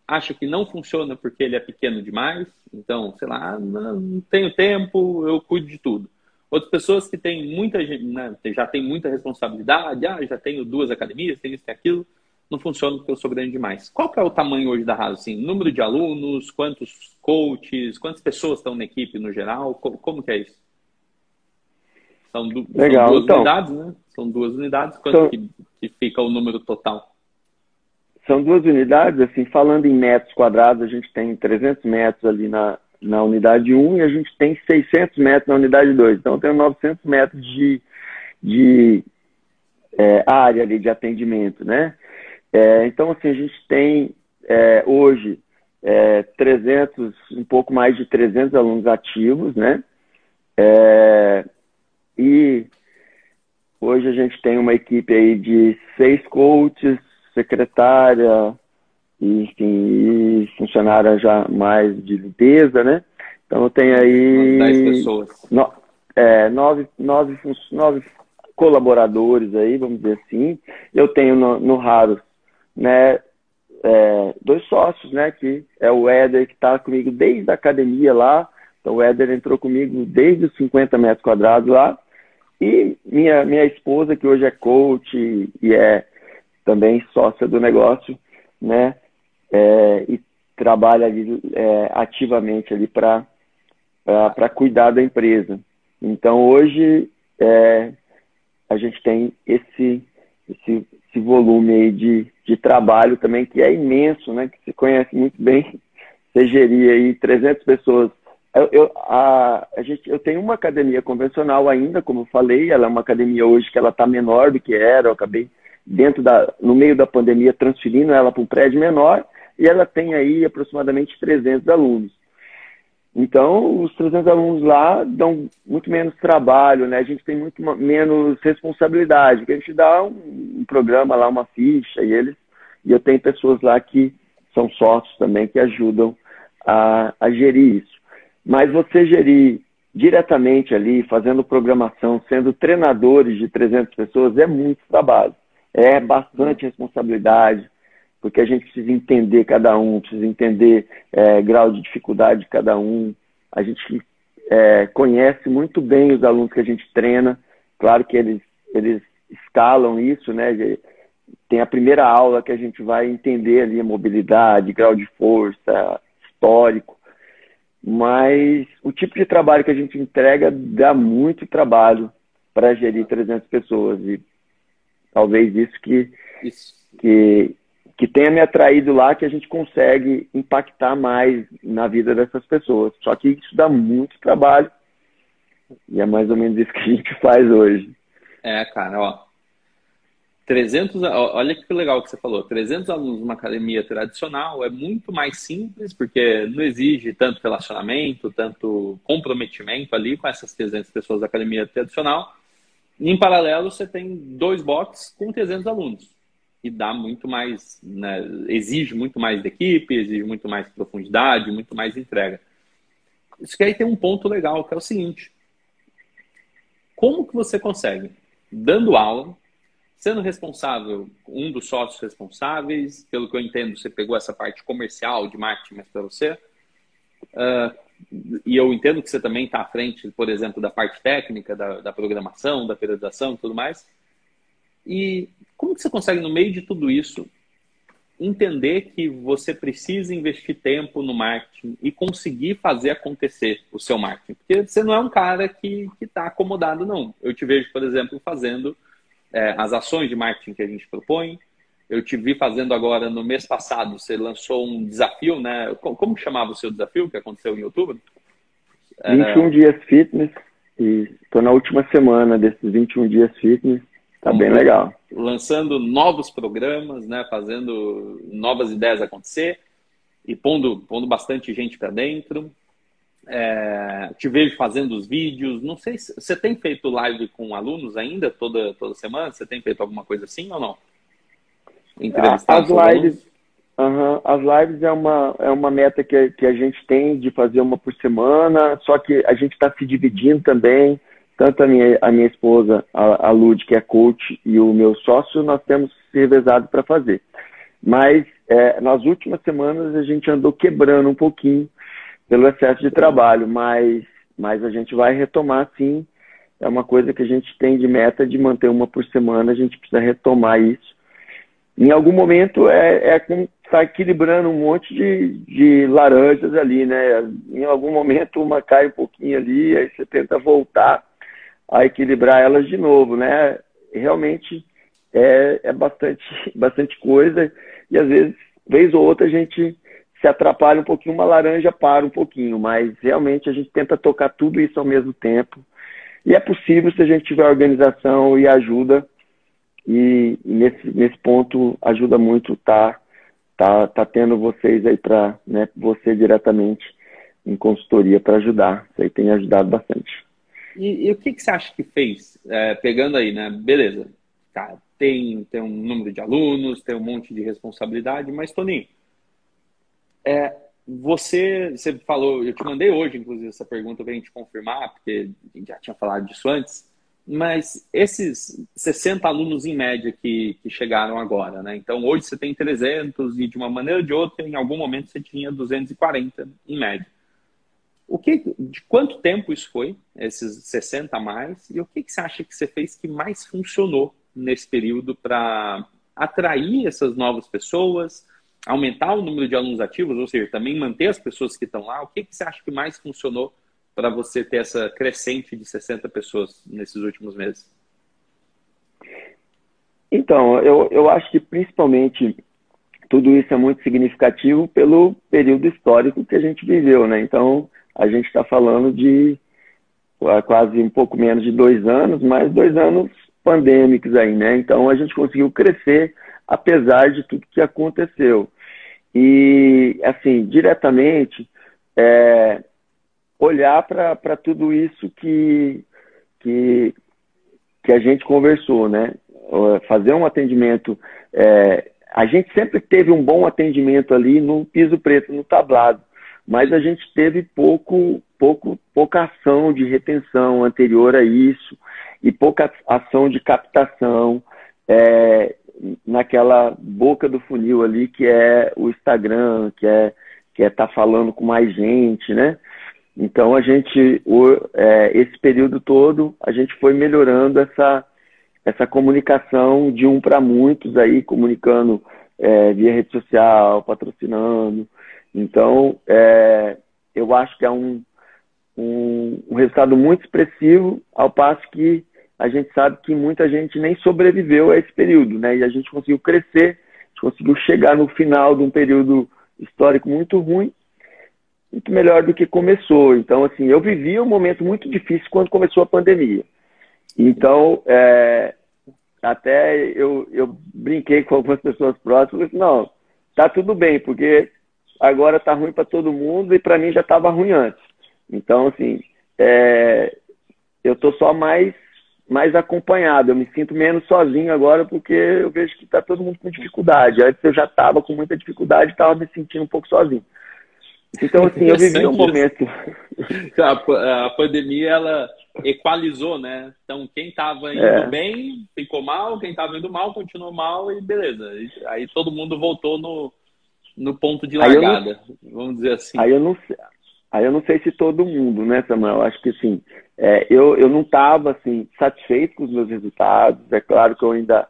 S1: acha que não funciona porque ele é pequeno demais, então, sei lá, não tenho tempo, eu cuido de tudo. Outras pessoas que têm muita né, já tem muita responsabilidade, ah, já tenho duas academias, tenho isso e aquilo, não funciona porque eu sou grande demais. Qual que é o tamanho hoje da Raso? Assim, número de alunos, quantos coaches, quantas pessoas estão na equipe no geral? Como, como que é isso? São, du Legal, são duas então, unidades, né? São duas unidades. Quanto que, que fica o número total?
S2: São duas unidades, assim, falando em metros quadrados, a gente tem 300 metros ali na, na unidade 1 e a gente tem 600 metros na unidade 2. Então, tem 900 metros de, de é, área ali de atendimento, né? É, então, assim, a gente tem é, hoje 300, é, um pouco mais de 300 alunos ativos, né? É, e hoje a gente tem uma equipe aí de seis coaches, secretária, e, enfim, funcionária já mais de limpeza, né? Então tem aí.
S1: Dez pessoas.
S2: No, é, nove, nove, nove colaboradores aí, vamos dizer assim. Eu tenho no, no Raros, né? É, dois sócios, né? Que é o Éder, que está comigo desde a academia lá. Então o Éder entrou comigo desde os 50 metros quadrados lá. E minha, minha esposa, que hoje é coach e, é também sócia do negócio, né? é, e trabalha ali, é, ativamente ali para cuidar da empresa. Então hoje é, a gente tem esse, esse, esse volume aí de de trabalho também, que é imenso, né? Que você conhece muito bem. Você gerir aí 300 pessoas. Eu, eu, a, a gente, eu tenho uma academia convencional ainda, como eu falei, ela é uma academia hoje que ela está menor do que era, eu acabei dentro da, no meio da pandemia transferindo ela para um prédio menor, e ela tem aí aproximadamente 300 alunos. Então, os 300 alunos lá dão muito menos trabalho, né? A gente tem muito menos responsabilidade, porque a gente dá um, um, programa lá, uma ficha, e eles e eu tenho pessoas lá que são sócios também que ajudam a, a gerir isso. Mas você gerir diretamente ali, fazendo programação, sendo treinadores de 300 pessoas, é muito trabalho. É bastante responsabilidade, porque a gente precisa entender cada um, precisa entender é, grau de dificuldade de cada um. A gente é, conhece muito bem os alunos que a gente treina. Claro que eles, eles escalam isso, né? Tem a primeira aula que a gente vai entender ali a mobilidade, grau de força, histórico. Mas o tipo de trabalho que a gente entrega dá muito trabalho para gerir 300 pessoas. E talvez isso que, isso. que que tenha me atraído lá, que a gente consegue impactar mais na vida dessas pessoas. Só que isso dá muito trabalho e é mais ou menos isso que a gente faz hoje.
S1: É, cara, ó. 300, olha que legal que você falou. 300 alunos numa academia tradicional é muito mais simples, porque não exige tanto relacionamento, tanto comprometimento ali com essas 300 pessoas da academia tradicional. E, em paralelo, você tem dois boxes com 300 alunos que dá muito mais, né, exige muito mais da equipe, exige muito mais profundidade, muito mais entrega. Isso que aí tem um ponto legal, que é o seguinte: como que você consegue, dando aula, sendo responsável, um dos sócios responsáveis, pelo que eu entendo, você pegou essa parte comercial de marketing para você, uh, e eu entendo que você também está à frente, por exemplo, da parte técnica, da, da programação, da periodização e tudo mais. E como que você consegue, no meio de tudo isso, entender que você precisa investir tempo no marketing e conseguir fazer acontecer o seu marketing? Porque você não é um cara que está acomodado, não. Eu te vejo, por exemplo, fazendo é, as ações de marketing que a gente propõe. Eu te vi fazendo agora, no mês passado, você lançou um desafio, né? Como chamava o seu desafio que aconteceu em outubro?
S2: 21 é... dias fitness. E estou na última semana desses 21 dias fitness. Tá bem legal.
S1: Lançando novos programas, né? Fazendo novas ideias acontecer e pondo, pondo bastante gente para dentro. É, te vejo fazendo os vídeos. Não sei se você tem feito live com alunos ainda toda, toda semana? Você tem feito alguma coisa assim ou não?
S2: Entrevistar as lives, uhum, as lives é uma, é uma meta que, que a gente tem de fazer uma por semana, só que a gente está se dividindo também tanto a minha, a minha esposa, a, a Lud, que é coach, e o meu sócio, nós temos se revezado para fazer. Mas é, nas últimas semanas a gente andou quebrando um pouquinho pelo excesso de trabalho, mas, mas a gente vai retomar sim. É uma coisa que a gente tem de meta de manter uma por semana, a gente precisa retomar isso. Em algum momento é, é como estar tá equilibrando um monte de, de laranjas ali, né? Em algum momento uma cai um pouquinho ali, aí você tenta voltar a equilibrar elas de novo, né? Realmente é, é bastante, bastante coisa e às vezes, vez ou outra, a gente se atrapalha um pouquinho, uma laranja para um pouquinho, mas realmente a gente tenta tocar tudo isso ao mesmo tempo. E é possível se a gente tiver organização e ajuda, e nesse, nesse ponto ajuda muito tá, tá, tá tendo vocês aí para, né, você diretamente em consultoria para ajudar. Isso aí tem ajudado bastante.
S1: E, e, o que, que você acha que fez? É, pegando aí, né? Beleza, tá, tem, tem um número de alunos, tem um monte de responsabilidade, mas, Toninho, é, você, você falou, eu te mandei hoje, inclusive, essa pergunta para a gente confirmar, porque a gente já tinha falado disso antes, mas esses 60 alunos em média que, que chegaram agora, né? Então, hoje você tem 300 e, de uma maneira ou de outra, em algum momento você tinha 240 em média. O que, de quanto tempo isso foi, esses 60 a mais, e o que, que você acha que você fez que mais funcionou nesse período para atrair essas novas pessoas, aumentar o número de alunos ativos, ou seja, também manter as pessoas que estão lá? O que, que você acha que mais funcionou para você ter essa crescente de 60 pessoas nesses últimos meses?
S2: Então, eu, eu acho que principalmente tudo isso é muito significativo pelo período histórico que a gente viveu, né? Então, a gente está falando de quase um pouco menos de dois anos, mas dois anos pandêmicos aí, né? Então, a gente conseguiu crescer apesar de tudo que aconteceu. E, assim, diretamente, é, olhar para tudo isso que, que, que a gente conversou, né? Fazer um atendimento. É, a gente sempre teve um bom atendimento ali no piso preto, no tablado, mas a gente teve pouco, pouco, pouca ação de retenção anterior a isso e pouca ação de captação é, naquela boca do funil ali que é o Instagram, que é que é estar tá falando com mais gente, né? Então a gente, o, é, esse período todo, a gente foi melhorando essa, essa comunicação de um para muitos aí, comunicando é, via rede social, patrocinando. Então, é, eu acho que é um, um, um, resultado muito expressivo, ao passo que a gente sabe que muita gente nem sobreviveu a esse período, né? E a gente conseguiu crescer, a gente conseguiu chegar no final de um período histórico muito ruim muito melhor do que começou. Então, assim, eu vivi um momento muito difícil quando começou a pandemia. Então, é, até eu, eu brinquei com algumas pessoas próximas, não, tá tudo bem, porque agora tá ruim para todo mundo e para mim já estava ruim antes. Então, assim, é, eu tô só mais mais acompanhado, eu me sinto menos sozinho agora porque eu vejo que está todo mundo com dificuldade. Antes eu já estava com muita dificuldade e estava me sentindo um pouco sozinho. Então, assim, eu vivi um momento.
S1: A, a pandemia, ela equalizou, né? Então, quem estava indo é. bem ficou mal, quem estava indo mal continuou mal e beleza. Aí todo mundo voltou no, no ponto de largada, não, vamos dizer assim.
S2: Aí eu não sei. Aí eu não sei se todo mundo, né, Samuel? Acho que assim, é, eu, eu não estava assim, satisfeito com os meus resultados. É claro que eu ainda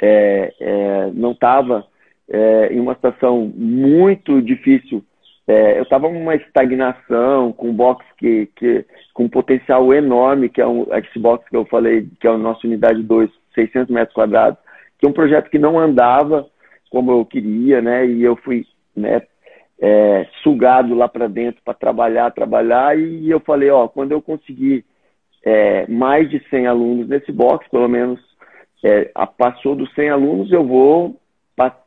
S2: é, é, não estava é, em uma situação muito difícil é, eu estava numa estagnação, com um box que, que, com um potencial enorme, que é um, esse box que eu falei, que é a nossa unidade 2, 600 metros quadrados, que é um projeto que não andava como eu queria, né? E eu fui né, é, sugado lá para dentro para trabalhar, trabalhar, e eu falei, ó, quando eu conseguir é, mais de 100 alunos nesse box, pelo menos é, passou dos 100 alunos, eu vou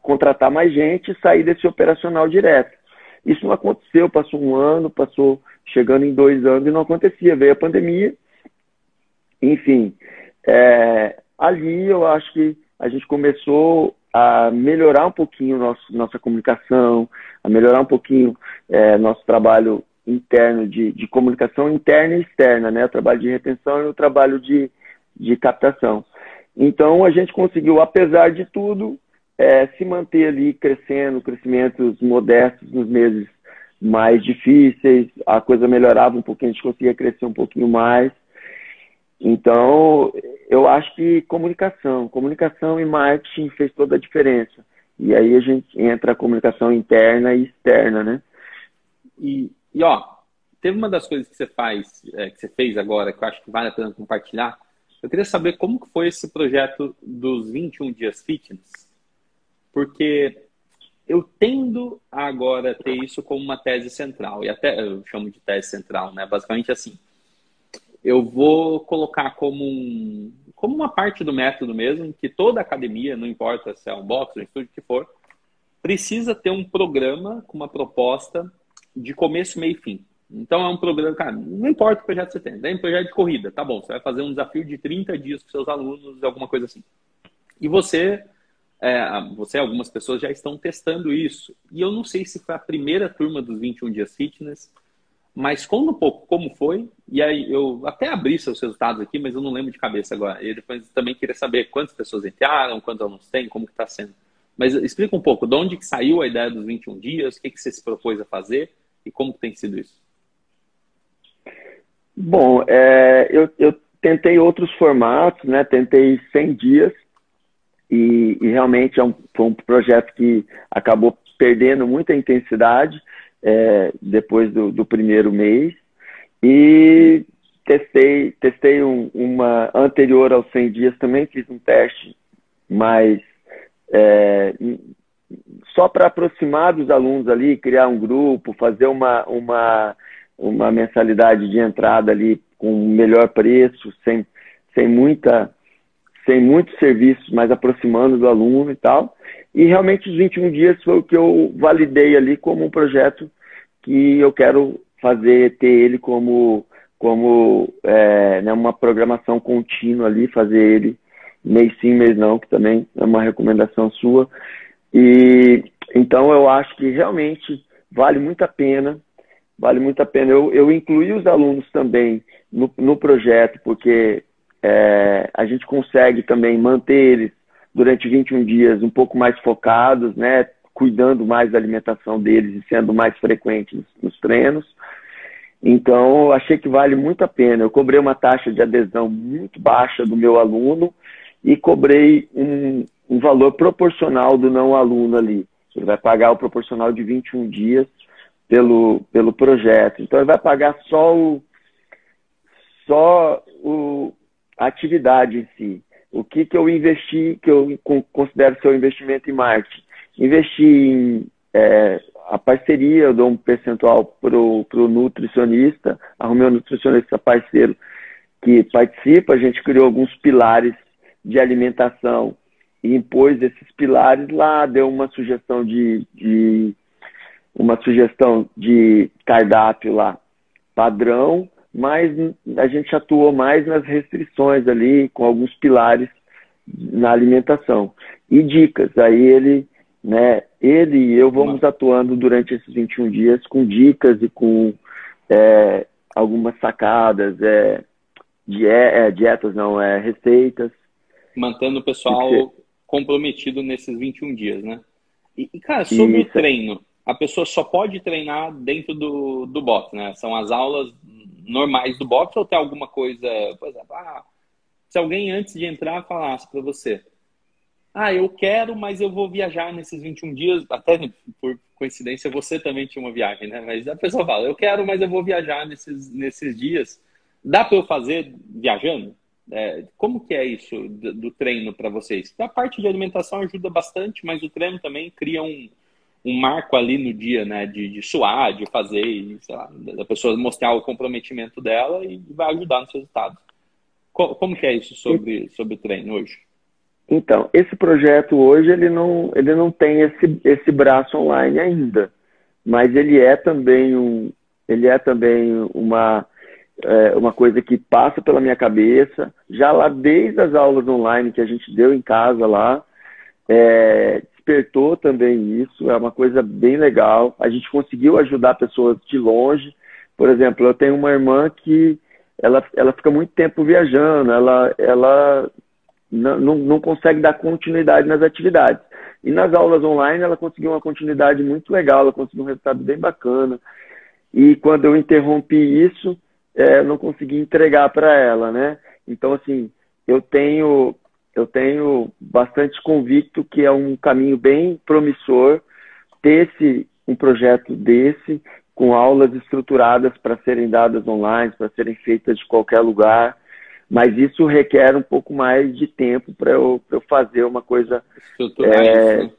S2: contratar mais gente e sair desse operacional direto. Isso não aconteceu, passou um ano, passou chegando em dois anos e não acontecia. Veio a pandemia, enfim. É, ali eu acho que a gente começou a melhorar um pouquinho nosso, nossa comunicação, a melhorar um pouquinho é, nosso trabalho interno de, de, comunicação interna e externa, né? O trabalho de retenção e o trabalho de, de captação. Então a gente conseguiu, apesar de tudo, é, se manter ali crescendo, crescimentos modestos nos meses mais difíceis, a coisa melhorava um pouquinho, a gente conseguia crescer um pouquinho mais. Então, eu acho que comunicação, comunicação e marketing fez toda a diferença. E aí a gente entra a comunicação interna e externa, né?
S1: E, e ó, teve uma das coisas que você faz, é, que você fez agora, que eu acho que vale a pena compartilhar. Eu queria saber como que foi esse projeto dos 21 dias fitness porque eu tendo a agora ter isso como uma tese central, e até eu chamo de tese central, né? Basicamente assim, eu vou colocar como, um, como uma parte do método mesmo, que toda academia, não importa se é um box um estúdio que for, precisa ter um programa com uma proposta de começo, meio e fim. Então é um programa, cara, não importa o projeto que você tem, tem um projeto de corrida, tá bom, você vai fazer um desafio de 30 dias com seus alunos, alguma coisa assim. E você é, você algumas pessoas já estão testando isso. E eu não sei se foi a primeira turma dos 21 dias fitness, mas conta um pouco como foi. E aí eu até abri seus resultados aqui, mas eu não lembro de cabeça agora. E depois também queria saber quantas pessoas entraram, quantos alunos tem, como que está sendo. Mas explica um pouco de onde que saiu a ideia dos 21 dias, o que, que você se propôs a fazer e como tem sido isso.
S2: Bom, é, eu, eu tentei outros formatos, né? Tentei 100 dias, e, e realmente é um, foi um projeto que acabou perdendo muita intensidade é, depois do, do, primeiro mês e testei testei um, uma anterior aos 100 dias também fiz um teste mas é, só para aproximar dos alunos ali, criar um grupo, fazer uma, uma, uma mensalidade de entrada ali com melhor preço, sem, sem muita sem muitos serviços, mas aproximando do aluno e tal. E realmente os 21 dias foi o que eu validei ali como um projeto que eu quero fazer, ter ele como, como é, né, uma programação contínua ali, fazer ele mês sim, mês não, que também é uma recomendação sua. E então eu acho que realmente vale muito a pena, vale muito a pena. Eu, eu incluí os alunos também no, no projeto, porque é, a gente consegue também manter eles durante 21 dias um pouco mais focados, né? Cuidando mais da alimentação deles e sendo mais frequentes nos, nos treinos. Então, achei que vale muito a pena. Eu cobrei uma taxa de adesão muito baixa do meu aluno e cobrei um, um valor proporcional do não aluno ali. Ele vai pagar o proporcional de 21 dias pelo, pelo projeto. Então, ele vai pagar só o, só o, a atividade em si. O que, que eu investi, que eu considero ser um investimento em marketing? Investi em é, a parceria, eu dou um percentual para o nutricionista, arrumei um nutricionista parceiro que participa, a gente criou alguns pilares de alimentação e impôs esses pilares lá, deu uma sugestão de, de uma sugestão de cardápio lá padrão, mas a gente atuou mais nas restrições ali, com alguns pilares na alimentação. E dicas, aí ele, né, ele e eu vamos atuando durante esses 21 dias com dicas e com é, algumas sacadas, é, die é, dietas não, é receitas,
S1: Mantendo o pessoal comprometido nesses 21 dias, né? E, e cara, sobre Isso. o treino, a pessoa só pode treinar dentro do, do box, né? São as aulas normais do box ou tem alguma coisa, por exemplo, ah, se alguém antes de entrar falasse para você, ah, eu quero, mas eu vou viajar nesses 21 dias, até por coincidência você também tinha uma viagem, né? Mas a pessoa fala, eu quero, mas eu vou viajar nesses, nesses dias. Dá para eu fazer viajando? É, como que é isso do, do treino para vocês? A parte de alimentação ajuda bastante, mas o treino também cria um, um marco ali no dia, né? De, de suar, de fazer, sei lá, da pessoa mostrar o comprometimento dela e vai ajudar nos resultados. Como, como que é isso sobre, sobre treino hoje?
S2: Então, esse projeto hoje ele não, ele não tem esse, esse braço online ainda, mas ele é também um, ele é também uma é, uma coisa que passa pela minha cabeça, já lá desde as aulas online que a gente deu em casa lá, é, despertou também isso, é uma coisa bem legal. A gente conseguiu ajudar pessoas de longe. Por exemplo, eu tenho uma irmã que ela, ela fica muito tempo viajando, ela, ela não, não, não consegue dar continuidade nas atividades. E nas aulas online ela conseguiu uma continuidade muito legal, ela conseguiu um resultado bem bacana. E quando eu interrompi isso, é, não consegui entregar para ela, né? Então, assim, eu tenho, eu tenho bastante convicto que é um caminho bem promissor ter esse, um projeto desse, com aulas estruturadas para serem dadas online, para serem feitas de qualquer lugar, mas isso requer um pouco mais de tempo para eu, eu fazer uma coisa é,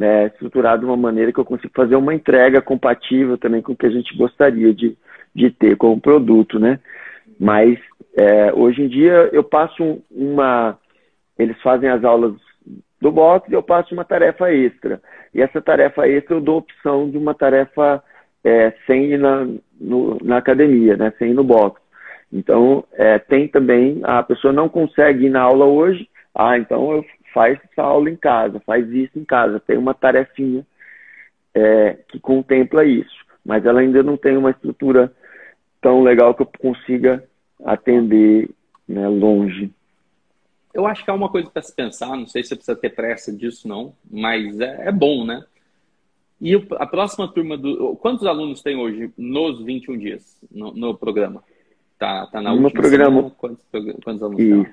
S2: é, estruturada de uma maneira que eu consiga fazer uma entrega compatível também com o que a gente gostaria de, de ter como produto, né? Mas é, hoje em dia eu passo uma. Eles fazem as aulas do box e eu passo uma tarefa extra. E essa tarefa extra eu dou opção de uma tarefa é, sem ir na, no, na academia, né? Sem ir no box. Então, é, tem também, a pessoa não consegue ir na aula hoje, ah, então eu faz essa aula em casa, faz isso em casa. Tem uma tarefinha é, que contempla isso, mas ela ainda não tem uma estrutura tão legal que eu consiga atender né, longe.
S1: Eu acho que é uma coisa para se pensar, não sei se você precisa ter pressa disso, não, mas é, é bom, né? E a próxima turma do. Quantos alunos tem hoje nos 21 dias no, no programa? Tá, tá na
S2: no
S1: última
S2: programa.
S1: Semana? Quantos, quantos alunos tem?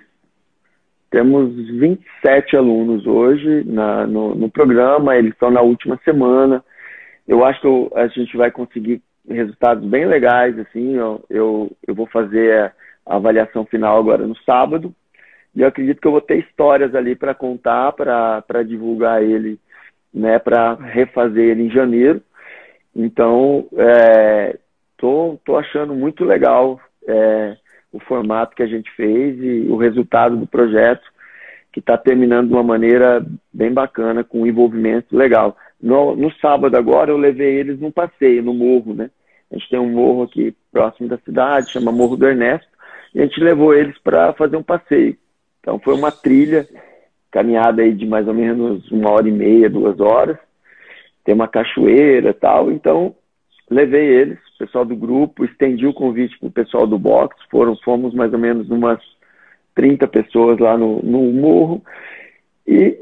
S2: Temos 27 alunos hoje na, no, no, programa, eles estão na última semana. Eu acho que a gente vai conseguir resultados bem legais, assim, eu, eu, eu vou fazer a avaliação final agora no sábado, E eu acredito que eu vou ter histórias ali para contar, para divulgar ele, né, para refazer ele em janeiro. Então, é, tô, tô achando muito legal é, o formato que a gente fez e o resultado do projeto, que está terminando de uma maneira bem bacana, com um envolvimento legal. No, no sábado agora eu levei eles num passeio no morro, né? A gente tem um morro aqui próximo da cidade, chama Morro do Ernesto, e a gente levou eles para fazer um passeio. Então foi uma trilha, caminhada aí de mais ou menos uma hora e meia, duas horas. Tem uma cachoeira tal. Então levei eles, o pessoal do grupo, estendi o convite para o pessoal do box. Foram, fomos mais ou menos umas 30 pessoas lá no, no morro. E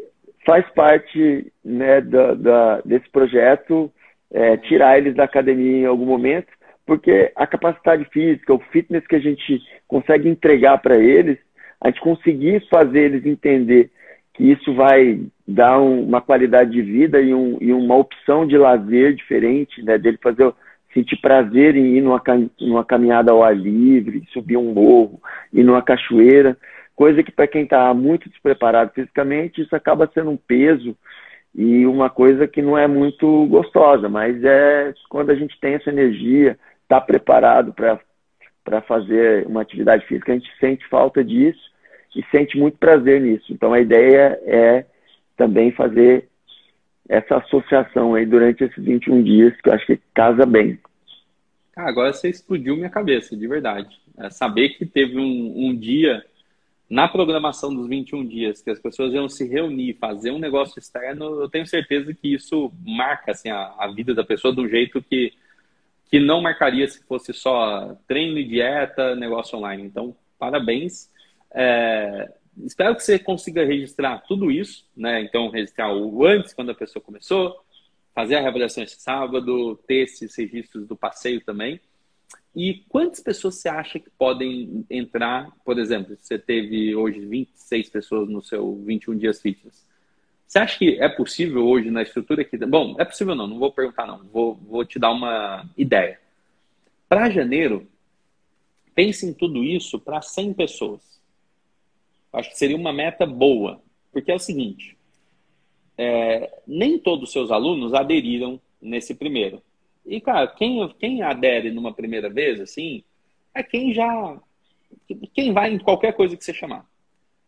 S2: faz parte né, da, da, desse projeto é, tirar eles da academia em algum momento, porque a capacidade física, o fitness que a gente consegue entregar para eles, a gente conseguir fazer eles entender que isso vai dar um, uma qualidade de vida e, um, e, uma opção de lazer diferente, né, dele fazer sentir prazer em ir numa, numa caminhada ao ar livre, subir um morro, ir numa cachoeira coisa que para quem está muito despreparado fisicamente, isso acaba sendo um peso e uma coisa que não é muito gostosa, mas é quando a gente tem essa energia, está preparado para fazer uma atividade física, a gente sente falta disso e sente muito prazer nisso. Então a ideia é também fazer essa associação aí durante esses 21 dias, que eu acho que casa bem.
S1: Agora você explodiu minha cabeça, de verdade. É saber que teve um, um dia na programação dos 21 dias, que as pessoas iam se reunir, fazer um negócio externo, eu tenho certeza que isso marca assim, a, a vida da pessoa de um jeito que, que não marcaria se fosse só treino e dieta, negócio online. Então, parabéns. É, espero que você consiga registrar tudo isso, né? Então, registrar o antes, quando a pessoa começou, fazer a reavaliação esse sábado, ter esses registros do passeio também. E quantas pessoas você acha que podem entrar? Por exemplo, você teve hoje 26 pessoas no seu 21 dias fitness. Você acha que é possível hoje na estrutura que. Bom, é possível não, não vou perguntar não. Vou, vou te dar uma ideia. Para janeiro, pense em tudo isso para 100 pessoas. Acho que seria uma meta boa. Porque é o seguinte: é, nem todos os seus alunos aderiram nesse primeiro. E, cara, quem, quem adere numa primeira vez, assim, é quem já. Quem vai em qualquer coisa que você chamar.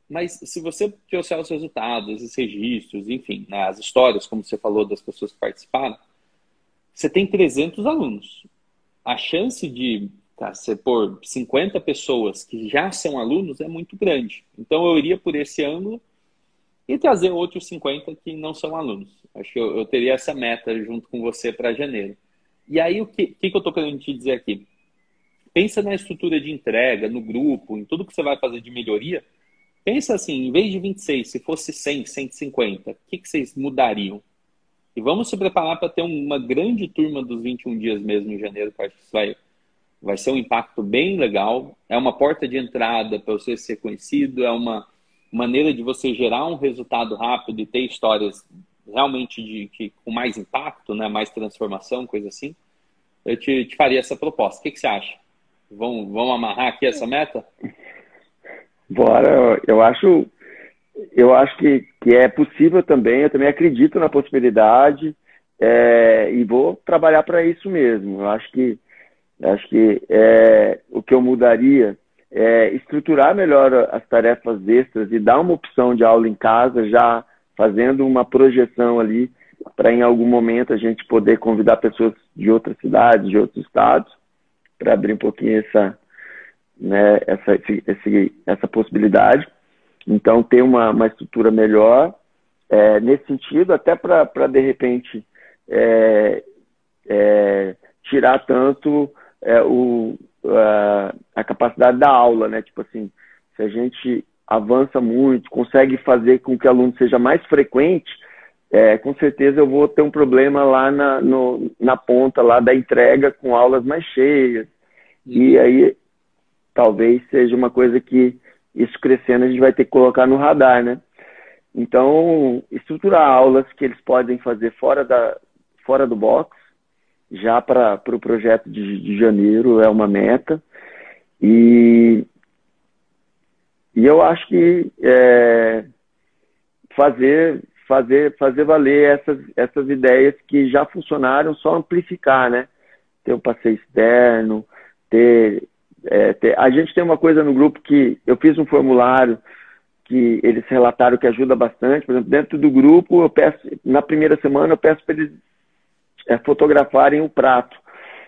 S1: Mas se você trouxer os resultados, os registros, enfim, né, as histórias, como você falou, das pessoas que participaram, você tem 300 alunos. A chance de tá, você pôr 50 pessoas que já são alunos é muito grande. Então eu iria por esse ângulo e trazer outros 50 que não são alunos. Acho que eu, eu teria essa meta junto com você para janeiro. E aí, o que, que, que eu estou querendo te dizer aqui? Pensa na estrutura de entrega, no grupo, em tudo que você vai fazer de melhoria. Pensa assim, em vez de 26, se fosse 100, 150, o que, que vocês mudariam? E vamos se preparar para ter uma grande turma dos 21 dias mesmo em janeiro, que acho que isso vai, vai ser um impacto bem legal. É uma porta de entrada para você ser conhecido, é uma maneira de você gerar um resultado rápido e ter histórias realmente de, de, com mais impacto, né, mais transformação, coisa assim, eu te, te faria essa proposta. O que, que você acha? Vamos, vamos amarrar aqui essa meta?
S2: Bora, eu acho, eu acho que, que é possível também, eu também acredito na possibilidade é, e vou trabalhar para isso mesmo. Eu acho que, acho que é, o que eu mudaria é estruturar melhor as tarefas extras e dar uma opção de aula em casa já fazendo uma projeção ali para em algum momento a gente poder convidar pessoas de outras cidades, de outros estados, para abrir um pouquinho essa, né, essa, esse, essa possibilidade. Então, ter uma, uma estrutura melhor é, nesse sentido, até para, de repente, é, é, tirar tanto é, o, a, a capacidade da aula, né? Tipo assim, se a gente avança muito, consegue fazer com que o aluno seja mais frequente, é, com certeza eu vou ter um problema lá na, no, na ponta lá da entrega com aulas mais cheias. E uhum. aí talvez seja uma coisa que isso crescendo a gente vai ter que colocar no radar, né? Então, estruturar aulas que eles podem fazer fora, da, fora do box, já para o pro projeto de, de janeiro é uma meta. E e eu acho que é, fazer, fazer, fazer valer essas, essas ideias que já funcionaram, só amplificar, né? Ter o passeio externo, ter, é. A gente tem uma coisa no grupo que eu fiz um formulário que eles relataram que ajuda bastante. Por exemplo, dentro do grupo, eu peço, na primeira semana, eu peço para eles é, fotografarem o prato.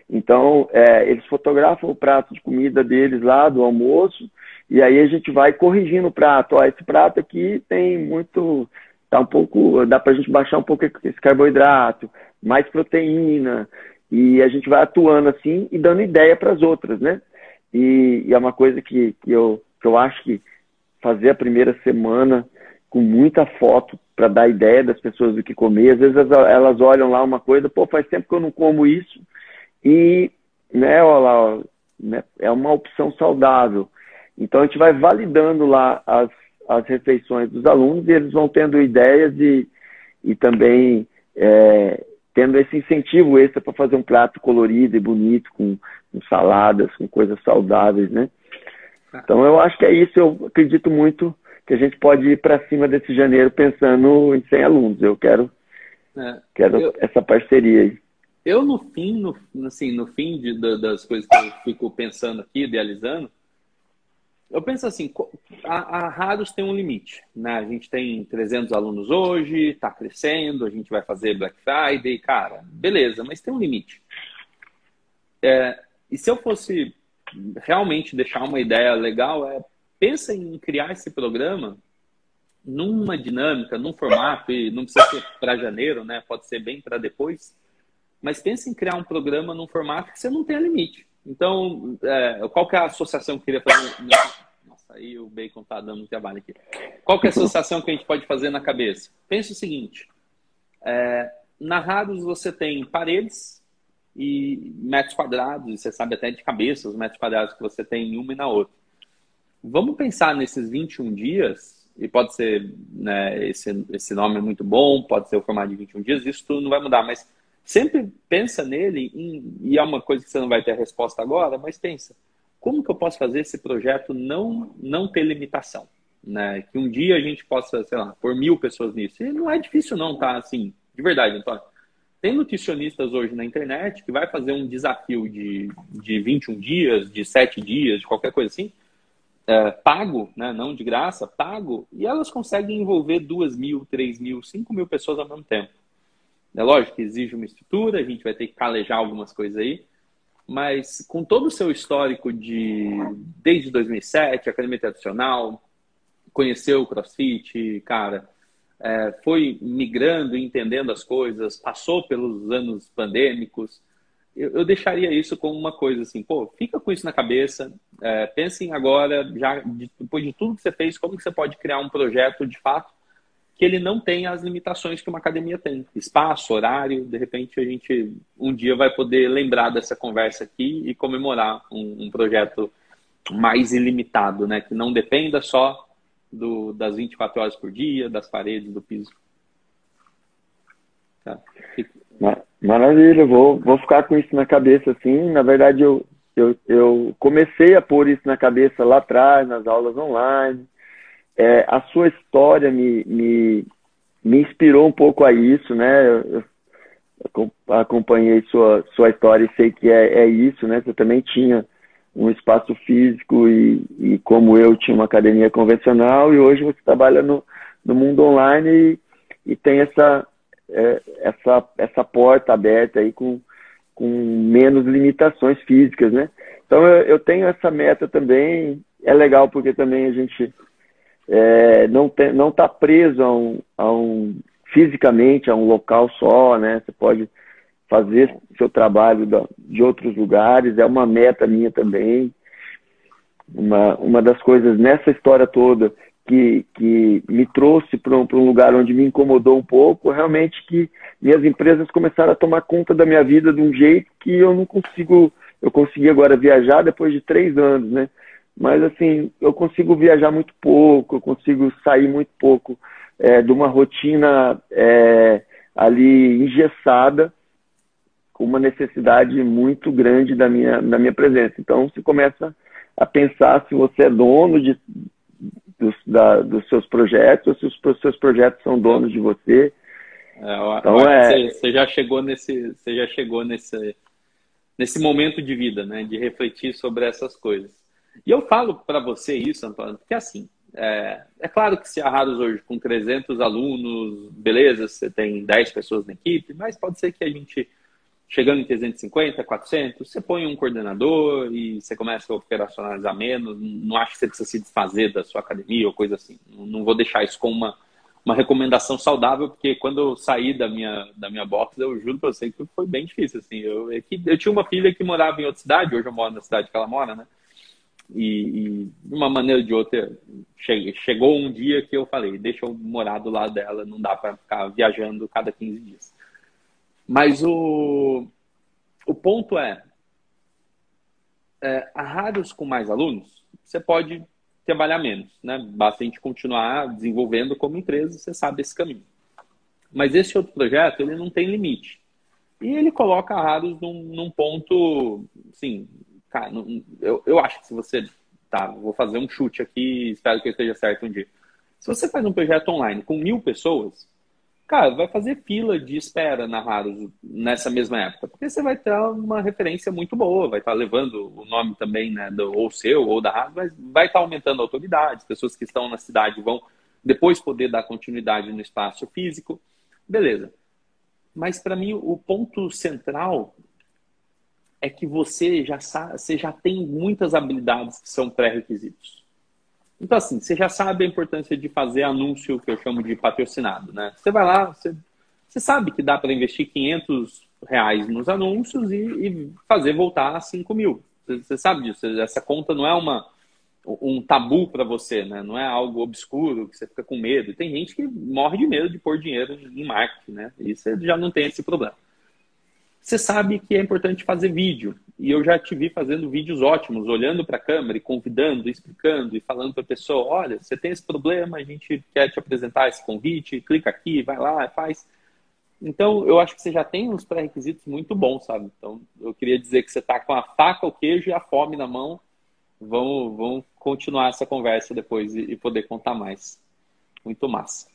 S2: Então, é, eles fotografam o prato de comida deles lá, do almoço, e aí a gente vai corrigindo o prato. Ó, esse prato aqui tem muito. Tá um pouco. Dá para a gente baixar um pouco esse carboidrato, mais proteína. E a gente vai atuando assim e dando ideia para as outras, né? E, e, é uma coisa que, que, eu, que eu acho que fazer a primeira semana com muita foto para dar ideia das pessoas do que comer. Às vezes elas olham lá uma coisa, pô, faz tempo que eu não como isso e, né, olha lá, né, é uma opção saudável. Então a gente vai validando lá as, as refeições dos alunos e eles vão tendo ideias e, e também é, tendo esse incentivo extra para fazer um prato colorido e bonito, com, com saladas, com coisas saudáveis, né? Tá. Então eu acho que é isso, eu acredito muito que a gente pode ir para cima desse janeiro pensando em 100 alunos. Eu quero, é, quero eu, essa parceria aí.
S1: Eu, no fim, no, assim, no fim de, das coisas que eu fico pensando aqui, idealizando, eu penso assim, a, a Raros tem um limite, né? A gente tem 300 alunos hoje, está crescendo, a gente vai fazer Black Friday, cara, beleza, mas tem um limite. É, e se eu fosse realmente deixar uma ideia legal, é pensa em criar esse programa numa dinâmica, num formato, e não precisa ser para janeiro, né? Pode ser bem para depois, mas pense em criar um programa num formato que você não tenha limite. Então, é, qual que é a associação que eu queria fazer? Nossa, aí o Bacon tá dando trabalho aqui. Qual que é a associação que a gente pode fazer na cabeça? Pense o seguinte, é, narrados você tem paredes e metros quadrados, você sabe até de cabeça os metros quadrados que você tem em uma e na outra. Vamos pensar nesses 21 dias, e pode ser, né, esse, esse nome é muito bom, pode ser o formato de 21 dias, isso tudo não vai mudar, mas sempre pensa nele, em, e é uma coisa que você não vai ter a resposta agora, mas pensa, como que eu posso fazer esse projeto não, não ter limitação? Né? Que um dia a gente possa, sei lá, por mil pessoas nisso. E não é difícil não, tá? Assim, de verdade, Antônio. Tem nutricionistas hoje na internet que vai fazer um desafio de, de 21 dias, de 7 dias, de qualquer coisa assim, é, pago, né, não de graça, pago, e elas conseguem envolver duas mil, três mil, cinco mil pessoas ao mesmo tempo. É lógico que exige uma estrutura, a gente vai ter que calejar algumas coisas aí, mas com todo o seu histórico de desde 2007, academia tradicional, conheceu o CrossFit, cara, é, foi migrando, entendendo as coisas, passou pelos anos pandêmicos, eu, eu, deixaria isso como uma coisa assim, pô, fica com isso na cabeça, é, pensem agora, já depois de tudo que você fez, como que você pode criar um projeto de fato que ele não tenha as limitações que uma academia tem. Espaço, horário, de repente a gente um dia vai poder lembrar dessa conversa aqui e comemorar um, um projeto mais ilimitado, né? Que não dependa só do, das 24 horas por dia, das paredes, do piso.
S2: Tá. Maravilha, vou, vou ficar com isso na cabeça, assim. Na verdade, eu, eu, eu comecei a pôr isso na cabeça lá atrás, nas aulas online. É, a sua história me, me, me inspirou um pouco a isso, né? Eu, eu acompanhei sua, sua história e sei que é, é isso, né? Você também tinha um espaço físico e, e como eu tinha uma academia convencional e hoje você trabalha no, no mundo online e, e tem essa, é, essa, essa porta aberta aí com, com menos limitações físicas, né? Então eu, eu tenho essa meta também, é legal porque também a gente é, não tem, não está preso a um, a um fisicamente a um local só, né? Você pode fazer seu trabalho de outros lugares, é uma meta minha também. Uma, uma das coisas nessa história toda que, que me trouxe para um, um lugar onde me incomodou um pouco, realmente que minhas empresas começaram a tomar conta da minha vida de um jeito que eu não consigo, eu consegui agora viajar depois de três anos, né? Mas assim, eu consigo viajar muito pouco, eu consigo sair muito pouco é, de uma rotina é, ali engessada, com uma necessidade muito grande da minha, da minha presença. Então, você começa a pensar se você é dono de, dos, da, dos seus projetos ou se os seus projetos são donos de você.
S1: É, então, é... Você, já chegou nesse, você já chegou nesse, nesse momento de vida, né? De refletir sobre essas coisas. E eu falo para você isso, Antônio, porque assim, é, é, claro que se a Raros hoje com 300 alunos, beleza, você tem 10 pessoas na equipe, mas pode ser que a gente, chegando em 350, 400, você põe um coordenador e você começa a operacionalizar menos, não acho que você precisa se desfazer da sua academia ou coisa assim. Não vou deixar isso como uma, uma recomendação saudável, porque quando eu saí da minha, da minha box, eu juro para você que foi bem difícil. Assim. Eu, eu, eu tinha uma filha que morava em outra cidade, hoje eu moro na cidade que ela mora, né? E, e, de uma maneira ou de outra, chegou um dia que eu falei: deixa eu morar do lado dela, não dá para ficar viajando cada 15 dias. Mas o, o ponto é, é: a Raros com mais alunos, você pode trabalhar menos, né? Basta a gente continuar desenvolvendo como empresa, você sabe esse caminho. Mas esse outro projeto, ele não tem limite. E ele coloca a Raros num, num ponto, assim, Cara, não, eu, eu acho que se você. Tá, vou fazer um chute aqui, espero que esteja certo um dia. Se você faz um projeto online com mil pessoas, cara, vai fazer fila de espera na Raros nessa mesma época, porque você vai ter uma referência muito boa, vai estar levando o nome também, né, do, ou seu ou da Raros, mas vai estar aumentando a autoridade, as pessoas que estão na cidade vão depois poder dar continuidade no espaço físico, beleza. Mas para mim o ponto central é que você já, sabe, você já tem muitas habilidades que são pré-requisitos. Então, assim, você já sabe a importância de fazer anúncio que eu chamo de patrocinado, né? Você vai lá, você, você sabe que dá para investir 500 reais nos anúncios e, e, fazer voltar a 5 mil. Você, você sabe disso. Essa conta não é uma, um tabu para você, né? Não é algo obscuro que você fica com medo. Tem gente que morre de medo de pôr dinheiro em marketing, né? E você já não tem esse problema. Você sabe que é importante fazer vídeo. E eu já te vi fazendo vídeos ótimos, olhando para a câmera e convidando, explicando e falando para a pessoa: olha, você tem esse problema, a gente quer te apresentar esse convite, clica aqui, vai lá, faz. Então, eu acho que você já tem uns pré-requisitos muito bons, sabe? Então, eu queria dizer que você está com a faca, o queijo e a fome na mão. Vamos, vamos continuar essa conversa depois e, e poder contar mais. Muito massa.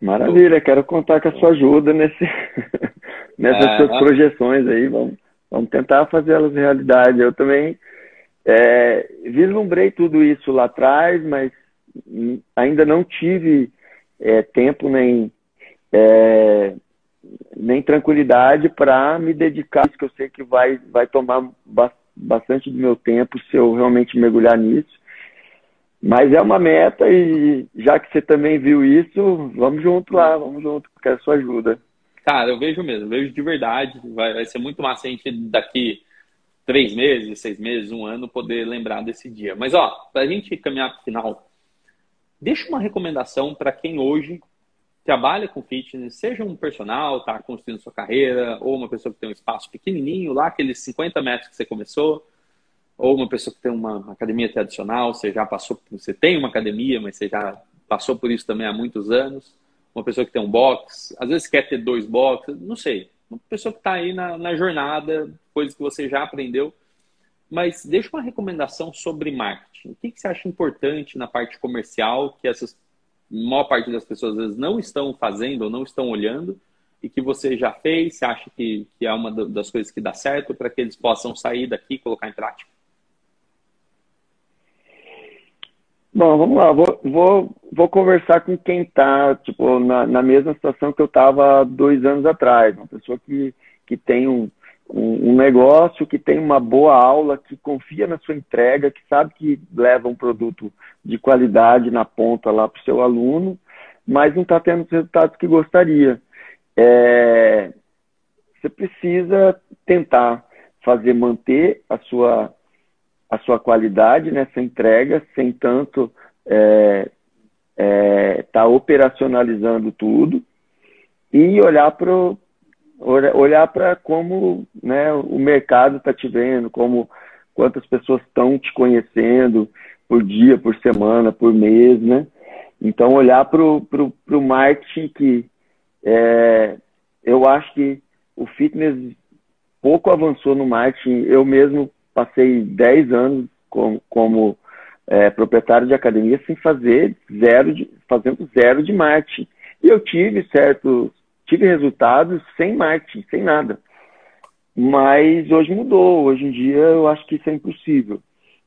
S2: Maravilha, quero contar com a sua ajuda nesse, nessas é, suas projeções aí. Vamos, vamos tentar fazê-las realidade. Eu também é, vislumbrei tudo isso lá atrás, mas ainda não tive é, tempo nem, é, nem tranquilidade para me dedicar, que eu sei que vai, vai tomar bastante do meu tempo se eu realmente mergulhar nisso. Mas é uma meta e já que você também viu isso, vamos junto lá, vamos junto, quero a sua ajuda.
S1: Cara, eu vejo mesmo, vejo de verdade. Vai, vai ser muito massa a gente daqui três meses, seis meses, um ano, poder lembrar desse dia. Mas, ó, para a gente caminhar para o final, deixa uma recomendação para quem hoje trabalha com fitness, seja um personal, está construindo sua carreira, ou uma pessoa que tem um espaço pequenininho, lá aqueles 50 metros que você começou, ou uma pessoa que tem uma academia tradicional, você já passou, você tem uma academia, mas você já passou por isso também há muitos anos. Uma pessoa que tem um box, às vezes quer ter dois boxes, não sei. Uma pessoa que está aí na, na jornada, coisas que você já aprendeu. Mas deixa uma recomendação sobre marketing. O que, que você acha importante na parte comercial que essas maior parte das pessoas às vezes não estão fazendo ou não estão olhando e que você já fez, você acha que, que é uma das coisas que dá certo para que eles possam sair daqui e colocar em prática?
S2: Bom, vamos lá. Vou, vou, vou conversar com quem está tipo, na, na mesma situação que eu estava dois anos atrás. Uma pessoa que, que tem um, um, um, negócio, que tem uma boa aula, que confia na sua entrega, que sabe que leva um produto de qualidade na ponta lá para o seu aluno, mas não está tendo os resultados que gostaria. É, você precisa tentar fazer manter a sua a sua qualidade nessa entrega, sem tanto estar é, é, tá operacionalizando tudo e olhar para olhar para como né, o mercado está te vendo, como quantas pessoas estão te conhecendo por dia, por semana, por mês, né? Então olhar para o marketing que é, eu acho que o fitness pouco avançou no marketing. Eu mesmo passei 10 anos como, como é, proprietário de academia sem fazer zero de, fazendo zero de marketing. E eu tive certos, tive resultados sem marketing, sem nada. Mas hoje mudou. Hoje em dia eu acho que isso é impossível.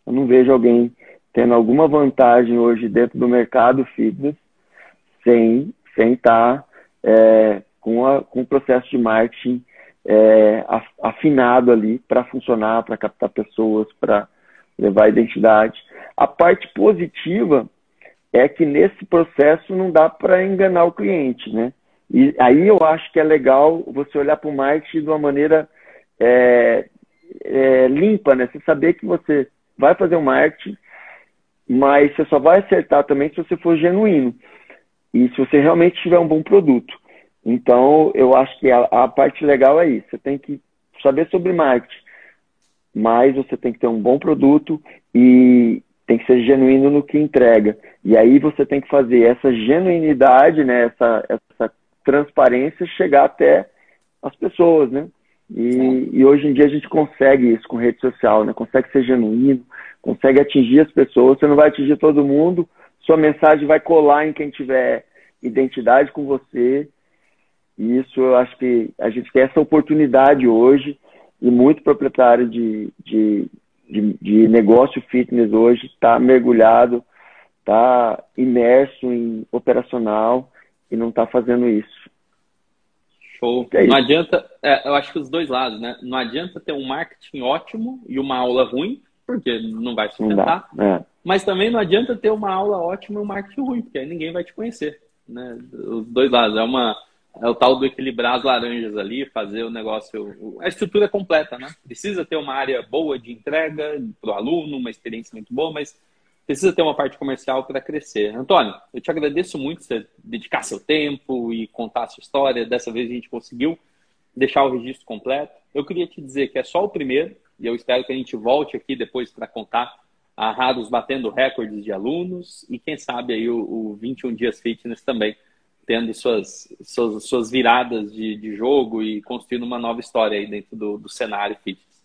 S2: Eu não vejo alguém tendo alguma vantagem hoje dentro do mercado fitness sem sem estar tá, é, com, com o processo de marketing é, afinado ali para funcionar, para captar pessoas, para levar identidade. A parte positiva é que nesse processo não dá para enganar o cliente, né? E aí eu acho que é legal você olhar para o marketing de uma maneira é, é, limpa, né? Você saber que você vai fazer um marketing, mas você só vai acertar também se você for genuíno e se você realmente tiver um bom produto. Então, eu acho que a, a parte legal é isso. Você tem que saber sobre marketing, mas você tem que ter um bom produto e tem que ser genuíno no que entrega. E aí você tem que fazer essa genuinidade, né, essa, essa transparência chegar até as pessoas, né? E, e, hoje em dia a gente consegue isso com rede social, né? Consegue ser genuíno, consegue atingir as pessoas. Você não vai atingir todo mundo, sua mensagem vai colar em quem tiver identidade com você. E isso eu acho que a gente tem essa oportunidade hoje e muito proprietário de, de, de, de negócio fitness hoje está mergulhado, está imerso em operacional e não está fazendo isso.
S1: Show. É não adianta, é, eu acho que os dois lados, né? Não adianta ter um marketing ótimo e uma aula ruim, porque não vai sustentar. Não é. Mas também não adianta ter uma aula ótima e um marketing ruim, porque aí ninguém vai te conhecer. Né? Os dois lados. É, uma, é o tal do equilibrar as laranjas ali, fazer o negócio. A estrutura é completa, né? Precisa ter uma área boa de entrega para o aluno, uma experiência muito boa, mas precisa ter uma parte comercial para crescer. Antônio, eu te agradeço muito você dedicar seu tempo e contar a sua história. Dessa vez a gente conseguiu deixar o registro completo. Eu queria te dizer que é só o primeiro, e eu espero que a gente volte aqui depois para contar a Rados batendo recordes de alunos e quem sabe aí o, o 21 Dias Fitness também tendo suas, suas, suas viradas de, de jogo e construindo uma nova história aí dentro do, do cenário fitness.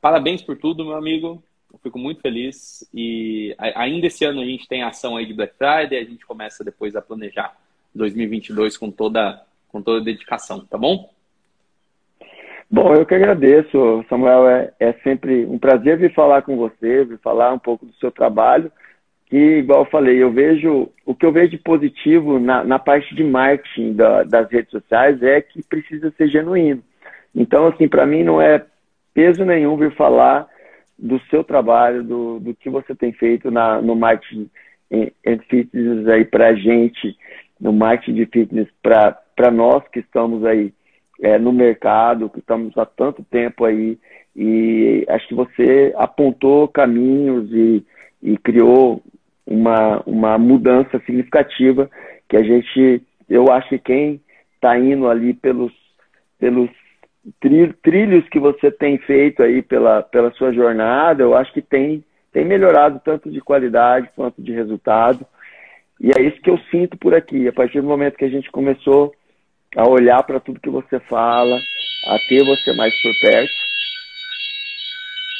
S1: Parabéns por tudo, meu amigo. Eu fico muito feliz e ainda esse ano a gente tem ação aí de Black Friday, a gente começa depois a planejar 2022 com toda com toda dedicação, tá bom?
S2: Bom, eu que agradeço, Samuel. É, é sempre um prazer vir falar com você, vir falar um pouco do seu trabalho. Que, igual eu falei, eu vejo o que eu vejo de positivo na, na parte de marketing da, das redes sociais é que precisa ser genuíno. Então, assim, para mim não é peso nenhum vir falar do seu trabalho, do, do que você tem feito na, no marketing em, fitness aí para gente, no marketing de fitness para nós que estamos aí é, no mercado, que estamos há tanto tempo aí. E acho que você apontou caminhos e, e criou uma, uma mudança significativa que a gente, eu acho que quem está indo ali pelos, pelos trilhos que você tem feito aí pela, pela sua jornada, eu acho que tem, tem melhorado tanto de qualidade quanto de resultado. E é isso que eu sinto por aqui. A partir do momento que a gente começou a olhar para tudo que você fala, a ter você mais por perto.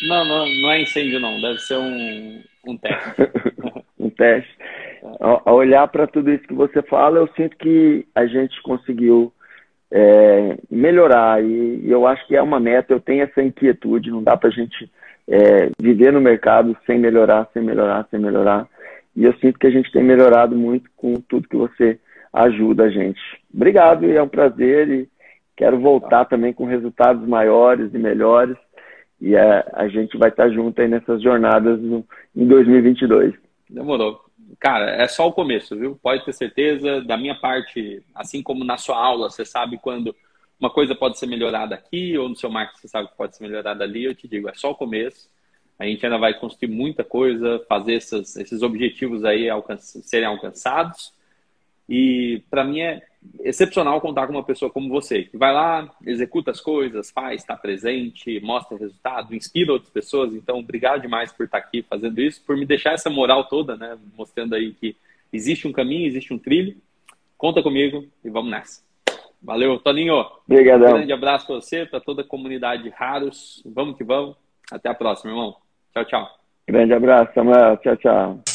S1: Não, não, não é incêndio não, deve ser um, um teste.
S2: A, olhar para tudo isso que você fala, eu sinto que a gente conseguiu é, melhorar. E, e, eu acho que é uma meta, eu tenho essa inquietude, não dá para a gente é, viver no mercado sem melhorar, sem melhorar, sem melhorar. E eu sinto que a gente tem melhorado muito com tudo que você ajuda a gente. Obrigado, e é um prazer e quero voltar também com resultados maiores e melhores. E a, a gente vai estar junto aí nessas jornadas no, em 2022.
S1: Demorou cara, é só o começo, viu? Pode ter certeza. Da minha parte, assim como na sua aula, você sabe quando uma coisa pode ser melhorada aqui, ou no seu marketing você sabe que pode ser melhorada ali, eu te digo, é só o começo. A gente ainda vai construir muita coisa, fazer essas, esses objetivos aí serem alcançados. E para mim é excepcional contar com uma pessoa como você, que vai lá, executa as coisas, faz, está presente, mostra resultado, inspira outras pessoas. Então, obrigado demais por estar aqui fazendo isso, por me deixar essa moral toda, né? Mostrando aí que existe um caminho, existe um trilho. Conta comigo e vamos nessa. Valeu, Toninho.
S2: Obrigadão.
S1: Um grande abraço para você, para toda a comunidade Raros. Vamos que vamos. Até a próxima, irmão. Tchau, tchau.
S2: Grande abraço, Samuel. Tchau, tchau.